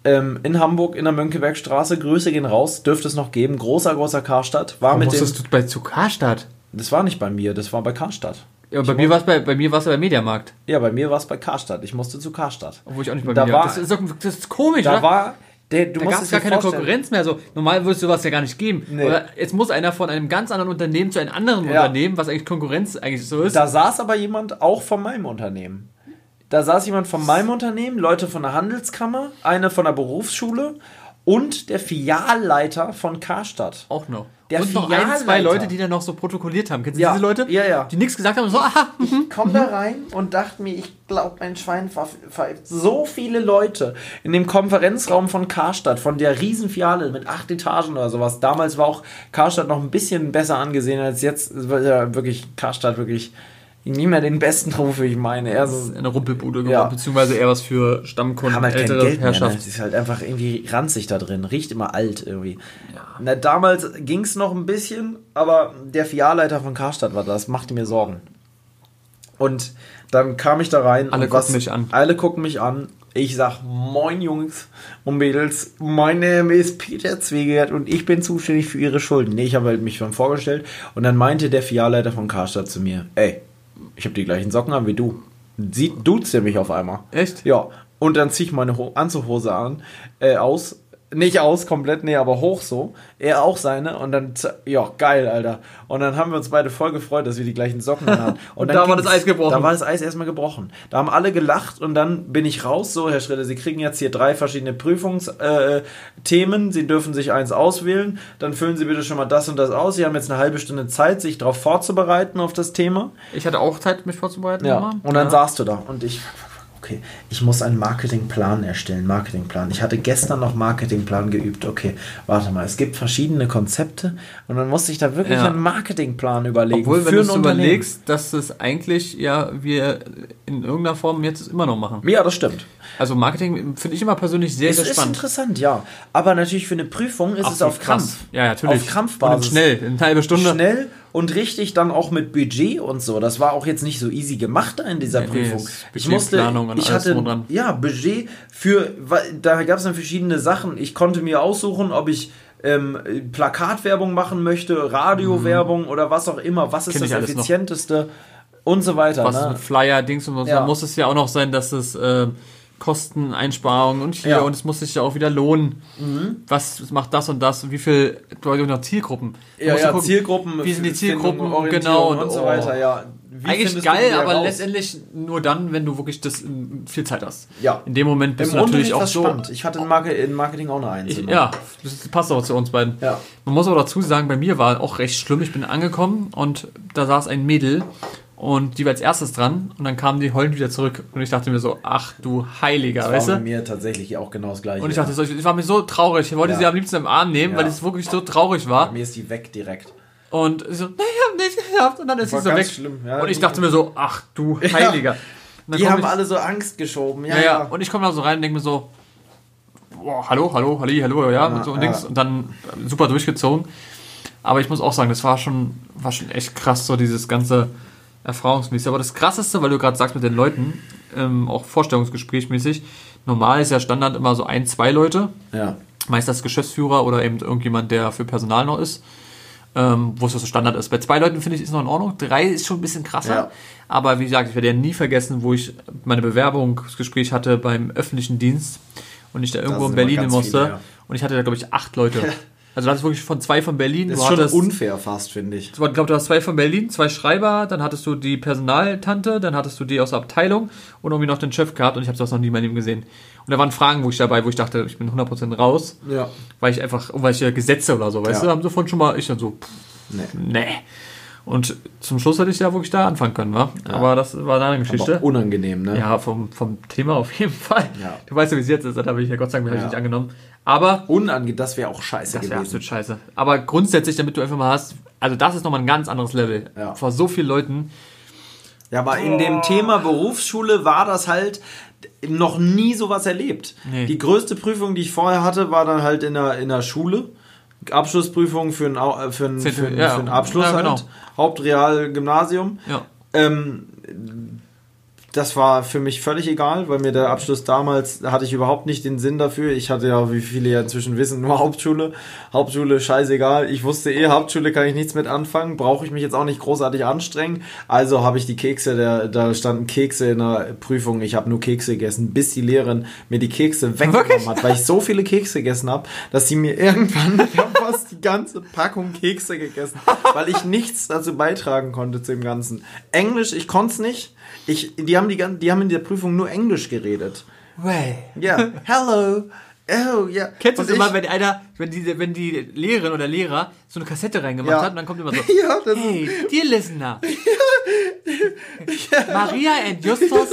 Ähm, in Hamburg, in der Mönckebergstraße. Grüße gehen raus, dürfte es noch geben. Großer, großer Karstadt. War mit dem, Musstest du bei zu Karstadt? das war nicht bei mir, das war bei Karstadt. Ja, bei mir war es bei, bei mir war's ja bei Mediamarkt. Ja, bei mir war es bei Karstadt. Ich musste zu Karstadt. Obwohl ich auch nicht bei Da Mediamarkt. war- Das ist, das ist komisch, Da oder? war, Der, du Da gab es es gar keine vorstellen. Konkurrenz mehr. So, normal würde es sowas ja gar nicht geben. Nee. Oder jetzt muss einer von einem ganz anderen Unternehmen zu einem anderen Ja. Unternehmen, was eigentlich Konkurrenz eigentlich so ist. Da saß aber jemand auch von meinem Unternehmen. Da saß jemand von meinem Unternehmen, Leute von der Handelskammer, eine von der Berufsschule und der Filialleiter von Karstadt. auch noch. Der und noch ein, zwei. Leute, die dann noch so protokolliert haben. Kennst du Ja. diese Leute? Ja, ja. Die nichts gesagt haben so, aha, mhm. Komm da rein und dachte mir, ich glaube, mein Schwein ver- pfeift. So viele Leute in dem Konferenzraum von Karstadt, von der Riesenfiliale mit acht Etagen oder sowas. Damals war auch Karstadt noch ein bisschen besser angesehen als jetzt. Ja wirklich Karstadt wirklich nie mehr den besten Ruf, wie ich meine. Er so, eine Rumpelbude geworden, Ja. beziehungsweise eher was für Stammkunden, haben halt ältere Geld mehr. Ne? Herrschaft. Es ist halt einfach irgendwie ranzig da drin. Riecht immer alt irgendwie. Na, damals ging es noch ein bisschen, aber der Filialleiter von Karstadt war das. Machte mir Sorgen. Und dann kam ich da rein. Alle und was- gucken mich an. Alle gucken mich an. Ich sag, moin Jungs und Mädels, mein Name ist Peter Zwegert und ich bin zuständig für ihre Schulden. Nee, ich habe halt mich schon vorgestellt und dann meinte der Filialleiter von Karstadt zu mir, ey, ich habe die gleichen Socken an wie du. Sieht, duzt er mich auf einmal. Echt? Ja, und dann ziehe ich meine Ho Anzughose an, äh, aus. Nicht aus komplett, nee, aber hoch so. Er auch seine und dann, ja, geil, Alter. Und dann haben wir uns beide voll gefreut, dass wir die gleichen Socken hatten. Und dann da war das Eis gebrochen. Da war das Eis erstmal gebrochen. Da haben alle gelacht und dann bin ich raus. So, Herr Schritter, Sie kriegen jetzt hier drei verschiedene Prüfungsthemen. Äh. Sie dürfen sich eins auswählen. Dann füllen Sie bitte schon mal das und das aus. Sie haben jetzt eine halbe Stunde Zeit, sich darauf vorzubereiten auf das Thema. Ich hatte auch Zeit, mich vorzubereiten. Ja, und dann ja. saßt du da und ich, okay, ich muss einen Marketingplan erstellen, Marketingplan. Ich hatte gestern noch Marketingplan geübt. Okay, warte mal, es gibt verschiedene Konzepte und dann musste ich da wirklich Ja. einen Marketingplan überlegen Obwohl, wenn du überlegst, dass es eigentlich ja wir in irgendeiner Form jetzt immer noch machen. Ja, das stimmt. Also Marketing finde ich immer persönlich sehr, Es sehr ist spannend. interessant, ja. Aber natürlich für eine Prüfung ist es auf Krass. Krampf. Ja, natürlich. Auf Krampfbasis. Und schnell, in einer halben Stunde. Schnell und richtig dann auch mit Budget und so. Das war auch jetzt nicht so easy gemacht da in dieser Nee, nee, Prüfung. ist ich musste, ich hatte ja Budget für, da gab es dann verschiedene Sachen. Ich konnte mir aussuchen, ob ich ähm, Plakatwerbung machen möchte, Radiowerbung oder was auch immer. Was ist Mhm. Das alles noch. effizienteste und so weiter. Was ist ne? mit Flyer, Dings und so. Ja. Da muss es ja auch noch sein, dass es äh, Kosteneinsparungen und hier Ja. Mhm. und es muss sich ja auch wieder lohnen. Was macht das und das? Wie viel, du hast ja noch Zielgruppen. Ja, ja, gucken, Zielgruppen, Wie sind die Zielgruppen? Orientierung Genau. und, Und, so oh. weiter. Ja. Wie Eigentlich geil, aber raus? letztendlich nur dann, wenn du wirklich das in viel Zeit hast. Ja. In dem Moment bist Im du natürlich auch so. spannend. Ich hatte in, Marke, in Marketing auch eine Eins. Ich, ja, das passt auch zu uns beiden. Ja. Man muss aber dazu sagen, bei mir war auch recht schlimm. Ich bin angekommen und da saß ein Mädel und die war als erstes dran und dann kamen die heulend wieder zurück und ich dachte mir so, ach du Heiliger, Das weißt war bei mir tatsächlich auch genau das gleiche. Und ich dachte so, ich ich war mir so traurig. Ich wollte Ja. sie am liebsten im Arm nehmen, Ja. weil es wirklich so traurig war. bei mir ist die weg direkt. Und ich so, nein, ich hab nicht geschafft. Und dann ist War sie so weg. schlimm, ja. und ich dachte mir so, ach du Heiliger. Die haben ich, alle so Angst geschoben. Ja, ja. Und ich komme da so rein und denke mir so, boah, hallo, hallo, halli, hallo, ja, und so und. Dings. Und dann äh, super durchgezogen. Aber ich muss auch sagen, das war schon, war schon echt krass, so dieses ganze erfahrungsmäßig. Aber das krasseste, weil du gerade sagst mit den Leuten, ähm, auch vorstellungsgesprächmäßig, normal ist ja Standard immer so ein, zwei Leute. ja. Meist das Geschäftsführer oder eben irgendjemand, der für Personal noch ist. Ähm, wo es so Standard ist. Bei zwei Leuten finde ich, ist noch in Ordnung. Drei ist schon ein bisschen krasser. Ja. Aber wie gesagt, ich werde ja nie vergessen, wo ich meine Bewerbungsgespräch hatte beim öffentlichen Dienst und ich da irgendwo in Berlin musste. viele, ja. Und ich hatte da, glaube ich, acht Leute. Also das ist wirklich von zwei von Berlin. Das du ist schon hattest, unfair fast, finde ich. ich glaube, du hast zwei von Berlin, zwei Schreiber, dann hattest du die Personaltante, dann hattest du die aus der Abteilung und irgendwie noch den Chef gehabt und ich habe das noch nie in meinem Leben gesehen. Und da waren Fragen, wo ich dabei, wo ich dachte, ich bin 100% raus, Ja. weil ich einfach, irgendwelche Gesetze oder so, weißt Ja. du, haben sofort schon mal, ich dann so, pff, Nee. nee. Und zum Schluss hätte ich ja wirklich da anfangen können, wa? Aber das war eine andere Geschichte. Aber unangenehm, ne? Ja, vom, vom Thema auf jeden Fall. Ja. Du weißt ja, wie es jetzt ist, das habe ich ja Gott sei Dank Ja. nicht angenommen. Aber Unangenehm, das wäre auch scheiße das wäre gewesen. absolut scheiße. Aber grundsätzlich, damit du einfach mal hast, also das ist nochmal ein ganz anderes Level. Ja. Vor so vielen Leuten. Ja, aber in dem Thema Berufsschule war das halt noch nie sowas erlebt. Nee. Die größte Prüfung, die ich vorher hatte, war dann halt in der, in der Schule. Abschlussprüfung für einen, äh, für einen, für einen, ja. für einen Abschluss Ja, genau. halt. Hauptreal Gymnasium. Ja. Ähm, das war für mich völlig egal, weil mir der Abschluss damals da hatte ich überhaupt nicht den Sinn dafür. Ich hatte ja, wie viele ja inzwischen wissen, nur Hauptschule. Hauptschule, scheißegal. Ich wusste eh, Hauptschule kann ich nichts mit anfangen, brauche ich mich jetzt auch nicht großartig anstrengen. Also habe ich die Kekse, der, da standen Kekse in der Prüfung. Ich habe nur Kekse gegessen, bis die Lehrerin mir die Kekse weggenommen Wirklich? hat, weil ich so viele Kekse gegessen habe, dass sie mir irgendwann fast die ganze Packung Kekse gegessen, weil ich nichts dazu beitragen konnte zu dem Ganzen. Englisch, ich konnte es nicht. Ich, die, haben die, die haben in der Prüfung nur Englisch geredet. Way. Ja, hello. Oh, ja. Kennst du es immer, wenn einer, wenn die, wenn die Lehrerin oder Lehrer so eine Kassette reingemacht Ja. hat und dann kommt immer so, Ja, hey, dear listener. Maria and Justus.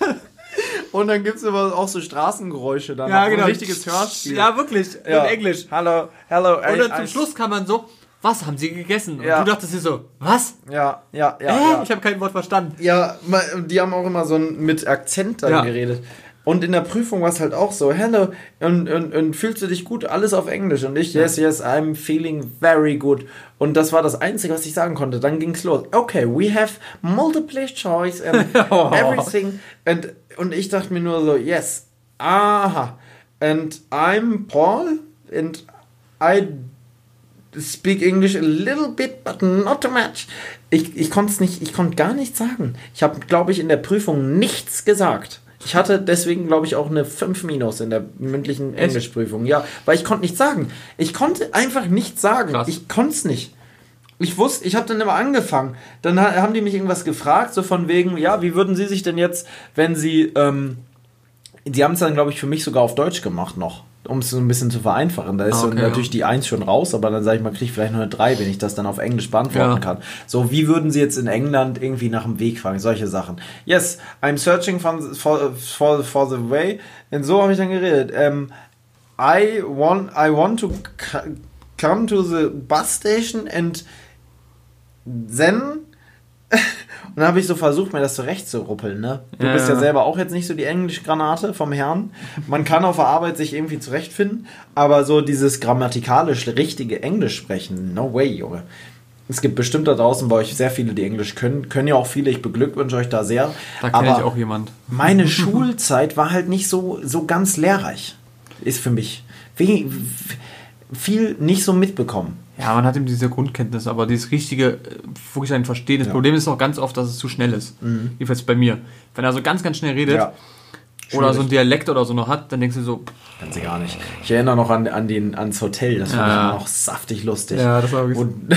Und dann gibt es immer auch so Straßengeräusche dann. Ja, genau. Ein richtiges Hörspiel. Ja, wirklich. Ja. In Englisch. Hello, hello. Und dann zum Schluss kann man so, was haben sie gegessen? Und Ja. du dachtest dir so, was? Ja, ja, ja. Hä? ja. Ich habe kein Wort verstanden. Ja, die haben auch immer so mit Akzent dann Ja. geredet. Und in der Prüfung war es halt auch so, hello, und, und, und fühlst du dich gut? Alles auf Englisch. Und ich, yes, yes, I'm feeling very good. Und das war das Einzige, was ich sagen konnte. Dann ging's los. Okay, we have multiple choice and everything. And, und ich dachte mir nur so, yes, aha. And I'm Paul and I speak English a little bit, but not too much. Ich, ich konnte es nicht, ich konnte gar nichts sagen. Ich habe, glaube ich, in der Prüfung nichts gesagt. Ich hatte deswegen, glaube ich, auch eine 5 Minus in der mündlichen Echt? Englischprüfung. Ja, weil ich konnte nichts sagen. Ich konnte einfach nichts sagen. Krass. Ich konnte es nicht. Ich wusste, ich habe dann immer angefangen. Dann ha- haben die mich irgendwas gefragt, so von wegen, ja, wie würden Sie sich denn jetzt, wenn Sie, ähm, die haben es dann, glaube ich, für mich sogar auf Deutsch gemacht noch, um es so ein bisschen zu vereinfachen. Da ist Ah, so okay, natürlich die 1 schon raus, aber dann sage ich mal, kriege ich vielleicht noch eine 3, wenn ich das dann auf Englisch beantworten Ja. kann. So, wie würden Sie jetzt in England irgendwie nach dem Weg fragen? Solche Sachen. Yes, I'm searching for, for, for, the way. Und so habe ich dann geredet. Ähm, I want, I want to come to the bus station and then und dann habe ich so versucht, mir das zurechtzuruppeln, ne? Du Ja, bist ja ja. selber auch jetzt nicht so die Englischgranate vom Herrn. Man kann auf der Arbeit sich irgendwie zurechtfinden, aber so dieses grammatikalisch richtige Englisch sprechen, no way, Junge. Es gibt bestimmt da draußen bei euch sehr viele, die Englisch können. Können ja auch viele, ich beglückwünsche euch da sehr. Da kenne ich auch jemand. meine Schulzeit war halt nicht so, so ganz lehrreich. Ist für mich. Viel nicht so mitbekommen. Ja, man hat eben diese Grundkenntnis, aber dieses richtige, äh, wirklich ein Verstehen. Das Ja. Mhm. Problem ist auch ganz oft, dass es zu schnell ist. Jedenfalls bei mir. Wenn er so ganz, ganz schnell redet Ja. oder so ein Dialekt oder so noch hat, dann denkst du so, pff, Ganz gar nicht. Ich erinnere noch an, an den, ans Hotel, das fand Ja, noch saftig lustig. Ja, das war wirklich- Und,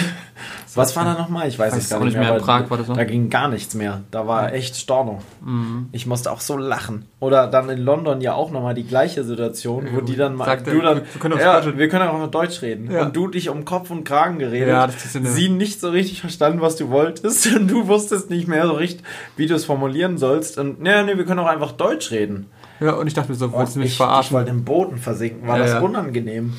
Was war da nochmal? Ich weiß, es gar nicht mehr. mehr. In Prag war das noch? Da ging gar nichts mehr. Da war echt Storno. Mhm. Ich musste auch so lachen. Oder dann in London ja auch nochmal die gleiche Situation, wo die dann mal. Sagte, du dann, wir können auch ja, Deutsch- wir können auch noch Deutsch reden. Ja. Und du dich um Kopf und Kragen geredet. Ja, Sie nicht so richtig verstanden, was du wolltest. Und du wusstest nicht mehr so richtig, wie du es formulieren sollst. Und nee, nee, wir können auch einfach Deutsch reden. ja, und ich dachte mir so, wolltest du mich ich, ich verarschen? wollte im Boden versinken. War Ja, das ja. unangenehm?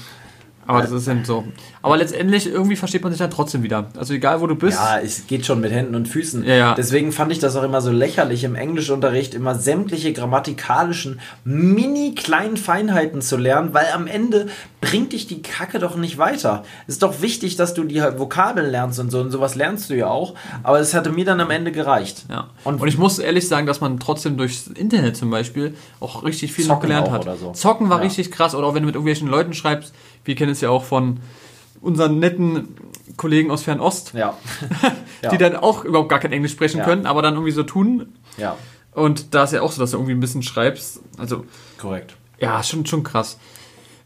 Aber das ist eben so. Aber letztendlich, irgendwie versteht man sich dann trotzdem wieder. Also egal, wo du bist. Ja, es geht schon mit Händen und Füßen. Ja, ja. Deswegen fand ich das auch immer so lächerlich im Englischunterricht, immer sämtliche grammatikalischen mini kleinen Feinheiten zu lernen, weil am Ende bringt dich die Kacke doch nicht weiter. Es ist doch wichtig, dass du die halt Vokabeln lernst und so und sowas lernst du ja auch. Aber es hatte mir dann am Ende gereicht. Ja. Und- Und, ich muss ehrlich sagen, dass man trotzdem durchs Internet zum Beispiel auch richtig viel noch gelernt hat. so. Zocken war Ja. richtig krass. Oder auch wenn du mit irgendwelchen Leuten schreibst. Wir kennen es ja auch von unseren netten Kollegen aus Fernost, Ja. ja. die dann auch überhaupt gar kein Englisch sprechen Ja. können, aber dann irgendwie so tun. ja, Und da ist ja auch so, dass du irgendwie ein bisschen schreibst. Also, korrekt. ja, schon, schon krass.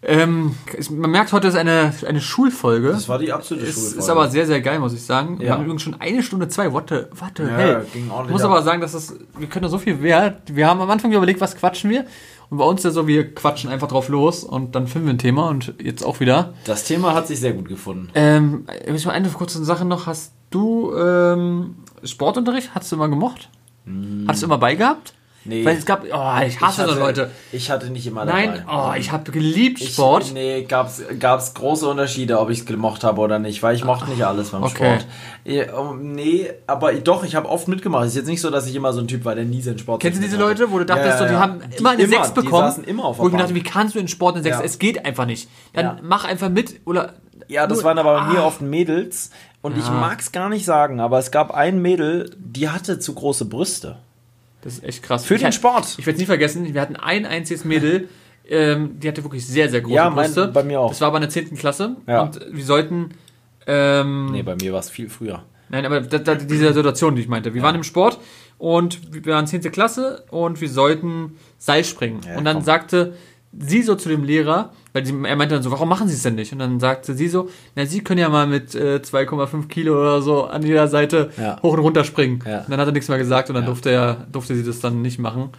Ähm, man merkt, heute ist eine, eine Schulfolge. Das war die absolute Es Schulfolge. ist aber sehr, sehr geil, muss ich sagen. Wir Ja. haben übrigens schon eine Stunde zwei. What the, what the Ja, hell? Ich muss ab. aber sagen, dass das, wir können da so viel wert. Wir haben am Anfang überlegt, was quatschen wir. Und bei uns ist ja so, wir quatschen einfach drauf los und dann finden wir ein Thema und jetzt auch wieder. Das Thema hat sich sehr gut gefunden. Ähm, ich mal eine kurze Sache noch. Hast du ähm, Sportunterricht? Hast du immer gemocht? Hast du immer beigehabt? Nee. Weil es gab, oh, ich hasse hatte, so Leute. Ich hatte nicht immer dabei. Nein, oh, ich habe geliebt Ich, Sport. Nee, gab's, gab's große Unterschiede, ob ich es gemocht habe oder nicht, weil ich mochte nicht alles beim Okay. Sport. Ja, nee, aber doch, ich habe oft mitgemacht. Es ist jetzt nicht so, dass ich immer so ein Typ war, der nie seinen Sport Kennst du diese mitmachte. Leute, wo du dachtest, Ja, ja, so, die ja. haben Die immer eine immer, 6 die bekommen? saßen immer auf der wo ich mir dachte, wie kannst du in Sport eine 6? Ja. Es geht einfach nicht. Dann Ja. mach einfach mit oder. Ja, das nur- waren aber bei mir Ah. oft Mädels. Und ich Ja. mag's gar nicht sagen, aber es gab ein Mädel, die hatte zu große Brüste. Das ist echt krass. Für ich den Sport. Ich werde es nie vergessen, wir hatten ein einziges Mädel, ähm, die hatte wirklich sehr, sehr große Ja, mein- Brüste. bei mir auch. Das war aber in der 10. Klasse. Ja. Und wir sollten. Ähm, Nee, bei mir war es viel früher. Nein, aber da, da, diese Situation, die ich meinte. Wir waren im Sport und wir waren 10. Klasse und wir sollten Seil springen. Ja, und dann komm. sagte sie so zu dem Lehrer, weil sie, er meinte dann so, warum machen sie es denn nicht? Und dann sagte sie so, na, sie können ja mal mit äh, 2,5 Kilo oder so an jeder Seite Ja. hoch und runter springen. Ja. Und dann hat er nichts mehr gesagt und dann durfte, er, durfte sie das dann nicht machen.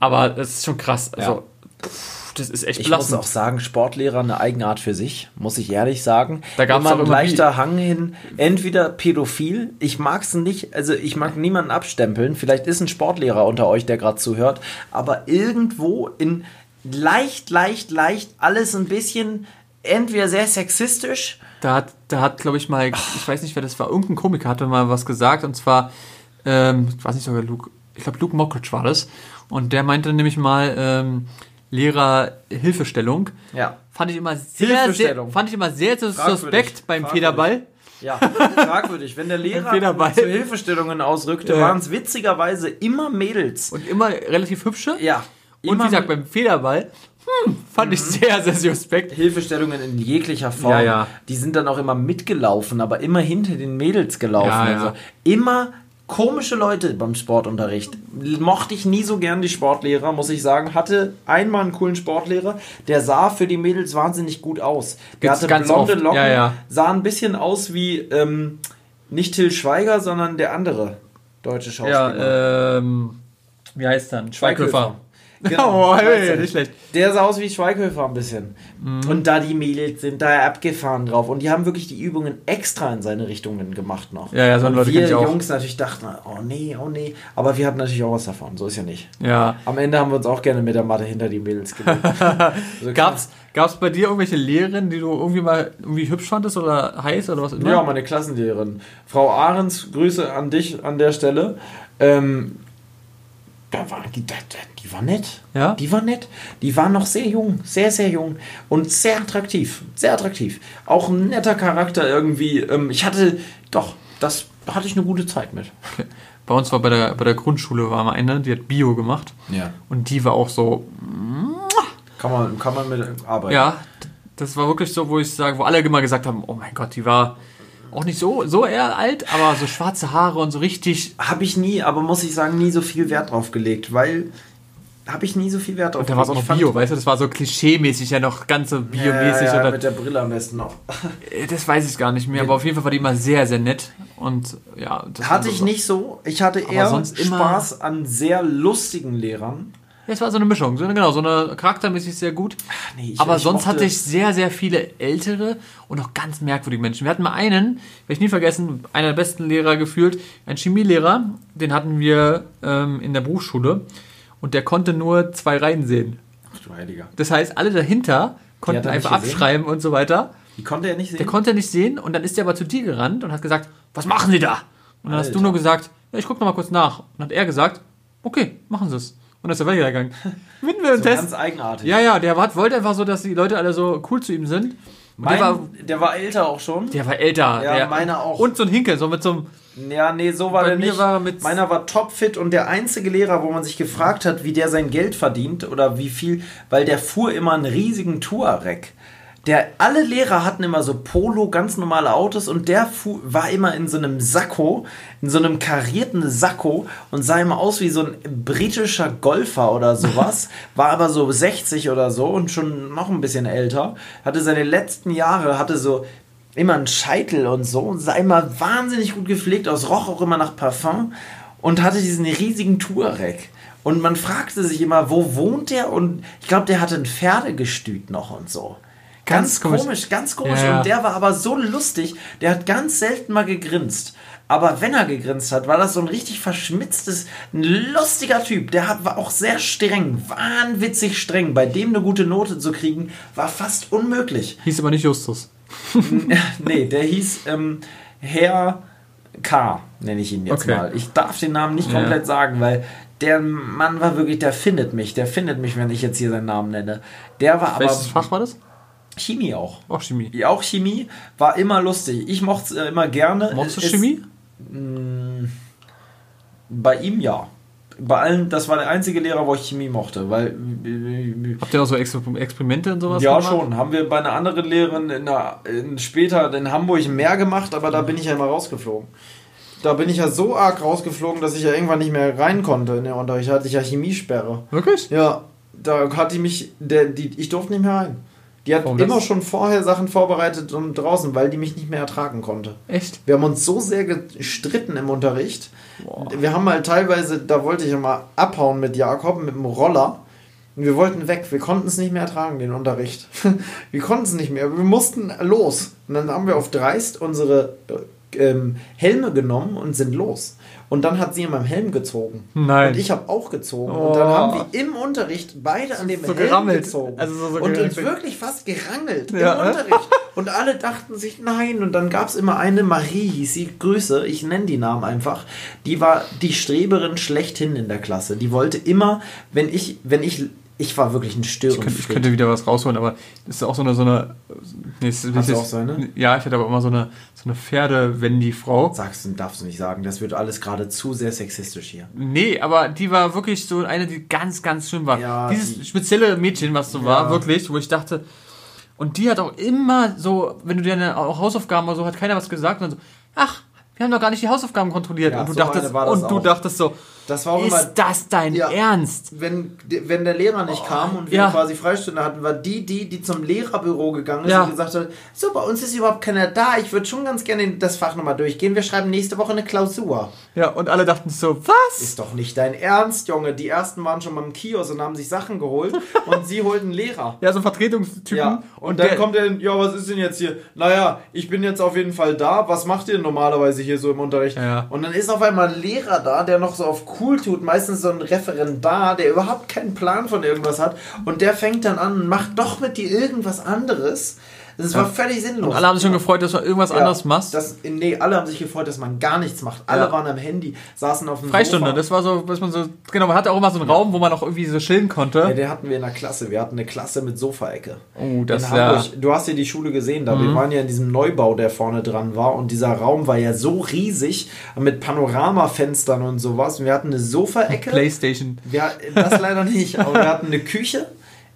Aber das ist schon krass. Also, Ja. pff, das ist echt Ich muss auch sagen, Sportlehrer eine Eigenart für sich, muss ich ehrlich sagen. Da immer auch ein leichter Hang hin, entweder pädophil, ich mag es nicht, also ich mag niemanden abstempeln, vielleicht ist ein Sportlehrer unter euch, der gerade zuhört, aber irgendwo in leicht, leicht, leicht alles ein bisschen entweder sehr sexistisch, Da hat, da hat, glaube ich, mal, ich weiß nicht, wer das war, irgendein Komiker hatte mal was gesagt, und zwar, ähm, ich weiß nicht sogar Luke, ich glaube Luke Mockridge war das, und der meinte nämlich mal, ähm, Lehrer Hilfestellung. ja. Fand ich immer sehr, sehr, fand ich immer sehr, sehr suspekt beim. Federball. Ja, fragwürdig. Wenn der Lehrer zu Hilfestellungen ausrückte, Ja. waren es witzigerweise immer Mädels. Und immer relativ hübsche. Ja. Und wie gesagt, beim Federball, hm, fand ich sehr, sehr suspekt. Hilfestellungen in jeglicher Form. Ja, ja. Die sind dann auch immer mitgelaufen, aber immer hinter den Mädels gelaufen. Ja. Also immer komische Leute beim Sportunterricht. Mochte ich nie so gern die Sportlehrer, muss ich sagen. Hatte einmal einen coolen Sportlehrer, der sah für die Mädels wahnsinnig gut aus. Der Gibt's hatte blonde oft. Locken, sah ein bisschen aus wie ähm, nicht Till Schweiger, sondern der andere deutsche Schauspieler. Ja, ähm, wie heißt dann? Schweighöfer. Genau, Oh, hey, nicht schlecht. Der sah aus wie Schweighöfer ein bisschen. Mhm. Und da die Mädels sind da abgefahren drauf. Und die haben wirklich die Übungen extra in seine Richtungen gemacht noch. Ja, ja, so und Leute wir. Jungs natürlich dachten, oh nee, oh nee. Aber wir hatten natürlich auch was davon. So ist ja nicht. Ja. Am Ende haben wir uns auch gerne mit der Matte hinter die Mädels gelegt. also, Gab's, gab's bei dir irgendwelche Lehrerinnen, die du irgendwie mal irgendwie hübsch fandest oder heiß oder was immer? Ja, meine Klassenlehrerin. Frau Ahrens, Grüße an dich an der Stelle. Ähm, da war, die, die war nett. Ja? Die war nett. Die war noch sehr jung, sehr, sehr jung und sehr attraktiv. Sehr attraktiv. Auch ein netter Charakter irgendwie. Ähm, ich hatte, doch, das hatte ich eine gute Zeit mit. Okay. Bei uns war bei der, bei der Grundschule war mal eine, die hat Bio gemacht. Ja. Und die war auch so, Kann man, kann man mit arbeiten. ja, das war wirklich so, wo ich sage, wo alle immer gesagt haben, oh mein Gott, die war auch nicht so, so eher alt, aber so schwarze Haare und so richtig. Habe ich nie, aber muss ich sagen, nie so viel Wert drauf gelegt, weil habe ich nie so viel Wert drauf Und da war es auch gelegt. noch Bio, fand- weißt du, das war so klischee-mäßig ja noch ganz so biomäßig. ja, ja, oder, mit der Brille am besten noch. Äh, das weiß ich gar nicht mehr, aber auf jeden Fall war die immer sehr, sehr nett. Und ja, Hatte ich so, nicht so. Ich hatte eher Spaß an sehr lustigen Lehrern. Ja, es war so eine Mischung, so eine, genau, so eine charaktermäßig sehr gut. nee, ich- aber ich sonst hatte ich sehr, sehr viele ältere und auch ganz merkwürdige Menschen. Wir hatten mal einen, werde ich nie vergessen, einer der besten Lehrer gefühlt, ein Chemielehrer, den hatten wir ähm, in der Berufsschule und der konnte nur zwei Reihen sehen. Ach du Heiliger. Das heißt, alle dahinter konnten einfach abschreiben und so weiter. Die konnte er nicht sehen. Der konnte er nicht sehen und dann ist er aber zu dir gerannt und hat gesagt, was machen Sie da? Und dann hast du Alter. nur gesagt, ja, ich gucke noch mal kurz nach. Und dann hat er gesagt, okay, machen Sie es. Und ist er weitergegangen. Finden wir einen so Test. ganz eigenartig. Ja, ja, der hat, wollte einfach so, dass die Leute alle so cool zu ihm sind. Mein, der, war, der war älter auch schon. der war älter. Ja, der, meiner auch. Und so ein Hinkel, so mit so einem. Ja, nee, so war der nicht. war er mit- Meiner war topfit und der einzige Lehrer, wo man sich gefragt hat, wie der sein Geld verdient oder wie viel, weil der fuhr immer einen riesigen Touareg. Der, alle Lehrer hatten immer so Polo, ganz normale Autos und der fuhr, war immer in so einem Sakko, in so einem karierten Sakko und sah immer aus wie so ein britischer Golfer oder sowas, war aber so 60 oder so und schon noch ein bisschen älter, hatte seine letzten Jahre, hatte so immer einen Scheitel und so und sah immer wahnsinnig gut gepflegt aus, roch auch immer nach Parfum und hatte diesen riesigen Touareg. Und man fragte sich immer, wo wohnt der? Und ich glaube, der hatte ein Pferdegestüt noch und so. Ganz, Ganz komisch. komisch. ganz komisch. Ja, ja. Und der war aber so lustig, der hat ganz selten mal gegrinst. Aber wenn er gegrinst hat, war das so ein richtig verschmitztes, ein lustiger Typ. Der hat, war auch sehr streng, wahnwitzig streng. Bei dem eine gute Note zu kriegen, war fast unmöglich. Hieß aber nicht Justus. nee, der hieß ähm, Herr K., nenne ich ihn jetzt Okay. mal. Ich darf den Namen nicht Ja. komplett sagen, weil der Mann war wirklich, der findet mich. Der findet mich, wenn ich jetzt hier seinen Namen nenne. Der war aber Welches Fach war das? Chemie auch. Auch Chemie. Ja, Auch Chemie war immer lustig. Ich mochte es äh, immer gerne. Mochtest du Es- Chemie? Bei ihm ja. bei allen, das war der einzige Lehrer, wo ich Chemie mochte, weil Habt ihr auch so Ex Experimente und sowas ja gemacht? schon, haben wir bei einer anderen Lehrerin in der, in, später in Hamburg mehr gemacht, aber da bin ich ja immer rausgeflogen. Da bin ich ja so arg rausgeflogen, dass ich ja irgendwann nicht mehr rein konnte in den Unterricht. Da hatte ich ja Chemiesperre. Wirklich? Ja, da hat die mich, der, die, ich durfte nicht mehr rein. Die hat Warum immer das? schon vorher Sachen vorbereitet und draußen, weil die mich nicht mehr ertragen konnte. Echt? Wir haben uns so sehr gestritten im Unterricht. Wir haben halt teilweise, da wollte ich immer abhauen mit Jakob, mit dem Roller. Und wir wollten weg. Wir konnten es nicht mehr ertragen, den Unterricht. wir konnten es nicht mehr. Wir mussten los. Und dann haben wir auf dreist unsere ähm, Helme genommen und sind los. Und dann hat sie in meinem Helm gezogen. Nein. Und ich habe auch gezogen. Oh. Und dann haben wir im Unterricht beide an dem So Helm gerammelt. gezogen. Also so- so und uns wirklich fast gerangelt Ja. im Unterricht. Und alle dachten sich, nein. Und dann gab es immer eine, Marie hieß sie, Grüße, ich nenne die Namen einfach. Die war die Streberin schlechthin in der Klasse. Die wollte immer, wenn ich, wenn ich, ich war wirklich ein Ich könnte, ich könnte wieder was rausholen, aber das ist auch so eine, so eine. Nee, das ist, Hast auch so eine? Ja, ich hatte aber immer so eine, so eine Pferde-Wendy-Frau. Sagst du, darfst du nicht sagen. Das wird alles gerade zu sehr sexistisch hier. Nee, aber die war wirklich so eine, die ganz, ganz schlimm war. Ja, Dieses die- spezielle Mädchen, was so Ja. war, wirklich, wo ich dachte. Und die hat auch immer so, wenn du dir eine Hausaufgaben oder so, hat keiner was gesagt und dann so, ach, wir haben doch gar nicht die Hausaufgaben kontrolliert. Ja, und du so dachtest, und du auch. dachtest so, Das war auch immer ist das dein Ja. Ernst? wenn, wenn der Lehrer nicht kam und wir ja. quasi Freistunde hatten, war die, die, die zum Lehrerbüro gegangen ist Ja. und gesagt hat, so, bei uns ist überhaupt keiner da, ich würde schon ganz gerne das Fach nochmal durchgehen, wir schreiben nächste Woche eine Klausur. Ja, und alle dachten so, was? Ist doch nicht dein Ernst, Junge. Die ersten waren schon mal im Kiosk und haben sich Sachen geholt und sie holten Lehrer. Ja, so Vertretungstypen. Ja, und, dann der- kommt er, ja, was ist denn jetzt hier? Naja, ich bin jetzt auf jeden Fall da. Was macht ihr normalerweise hier so im Unterricht? Ja. Und dann ist auf einmal ein Lehrer da, der noch so auf cool tut, meistens so ein Referendar, der überhaupt keinen Plan von irgendwas hat. Und der fängt dann an und macht doch mit dir irgendwas anderes. Das war völlig sinnlos. Und alle haben sich schon gefreut, dass du irgendwas Ja, anderes machst. Das, nee, alle haben sich gefreut, dass man gar nichts macht. Alle Ja. waren am Handy, saßen auf dem Freistunde, Sofa. das war so, was man so, genau, man hatte auch immer so einen Raum, wo man auch irgendwie so chillen konnte. Ja, den hatten wir in der Klasse. Wir hatten eine Klasse mit Sofaecke. Oh, das in ist ja- Mhm. Hamburg. Du hast ja die Schule gesehen, da wir waren ja in diesem Neubau, der vorne dran war und dieser Raum war ja so riesig mit Panoramafenstern und sowas. Und wir hatten eine Sofaecke. Playstation. Wir, das leider nicht, aber wir hatten eine Küche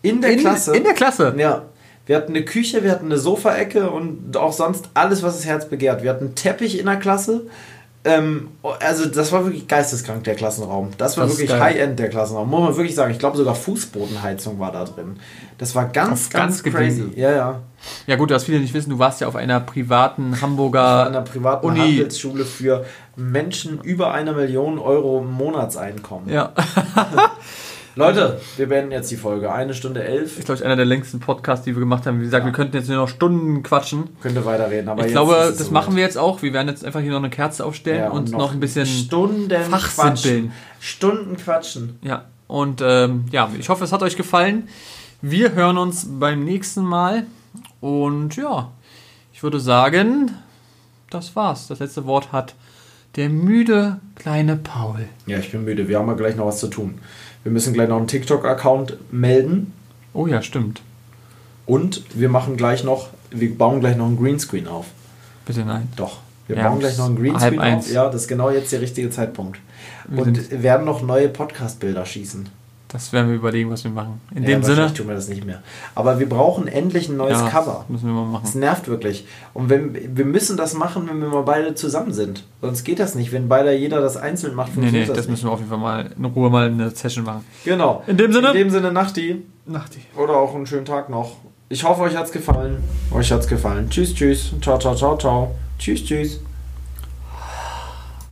in der In, Klasse. in der Klasse. ja. Wir hatten eine Küche, wir hatten eine Sofaecke und auch sonst alles, was das Herz begehrt. Wir hatten einen Teppich in der Klasse. Ähm, also das war wirklich geisteskrank, der Klassenraum. Das war Das wirklich. High-End, der Klassenraum. Muss man wirklich sagen. Ich glaube sogar Fußbodenheizung war da drin. Das war ganz, Auf ganz, ganz crazy. Ja, ja. Ja gut, was viele nicht wissen, du warst ja auf einer privaten Hamburger in einer privaten Uni. Handelsschule für Menschen über eine Million Euro Monatseinkommen. Ja, Leute, wir beenden jetzt die Folge. Eine Stunde elf. ist glaube ich einer der längsten Podcasts, die wir gemacht haben. Wie gesagt, wir könnten jetzt nur noch Stunden quatschen. Könnte weiterreden, aber Ich glaube, das soweit. machen wir jetzt auch. Wir werden jetzt einfach hier noch eine Kerze aufstellen Ja, und noch, ein bisschen Stunden fachsimpeln. quatschen. Stunden quatschen. Ja, und ähm, ja, ich hoffe, es hat euch gefallen. Wir hören uns beim nächsten Mal. Und ja, ich würde sagen, das war's. Das letzte Wort hat der müde kleine Paul. Ja, ich bin müde. Wir haben ja gleich noch was zu tun. Wir müssen gleich noch einen TikTok-Account melden Oh ja, stimmt. und wir machen gleich noch, wir bauen gleich noch einen Greenscreen auf. Bitte nein. Doch. Wir Ja, bauen gleich noch einen Greenscreen eins. auf. Ja, das ist genau jetzt der richtige Zeitpunkt. Wir Und werden noch neue Podcast-Bilder schießen. Das werden wir überlegen, was wir machen. In Ja, dem Sinne, tun wir das nicht mehr. Aber wir brauchen endlich ein neues ja, Cover. müssen wir mal Das machen. nervt wirklich. Und wenn, wir müssen das machen, wenn wir mal beide zusammen sind. Sonst geht das nicht. Wenn beide jeder das einzeln macht, Nee, funktioniert nee, das das nicht. müssen wir auf jeden Fall mal in Ruhe mal eine Session machen. Genau. In dem Sinne? In dem Sinne, Nachti. Nachti. Oder auch einen schönen Tag noch. Ich hoffe, euch hat's gefallen. Euch hat's gefallen. Tschüss, tschüss. Ciao, ciao, ciao, ciao. Tschüss, tschüss.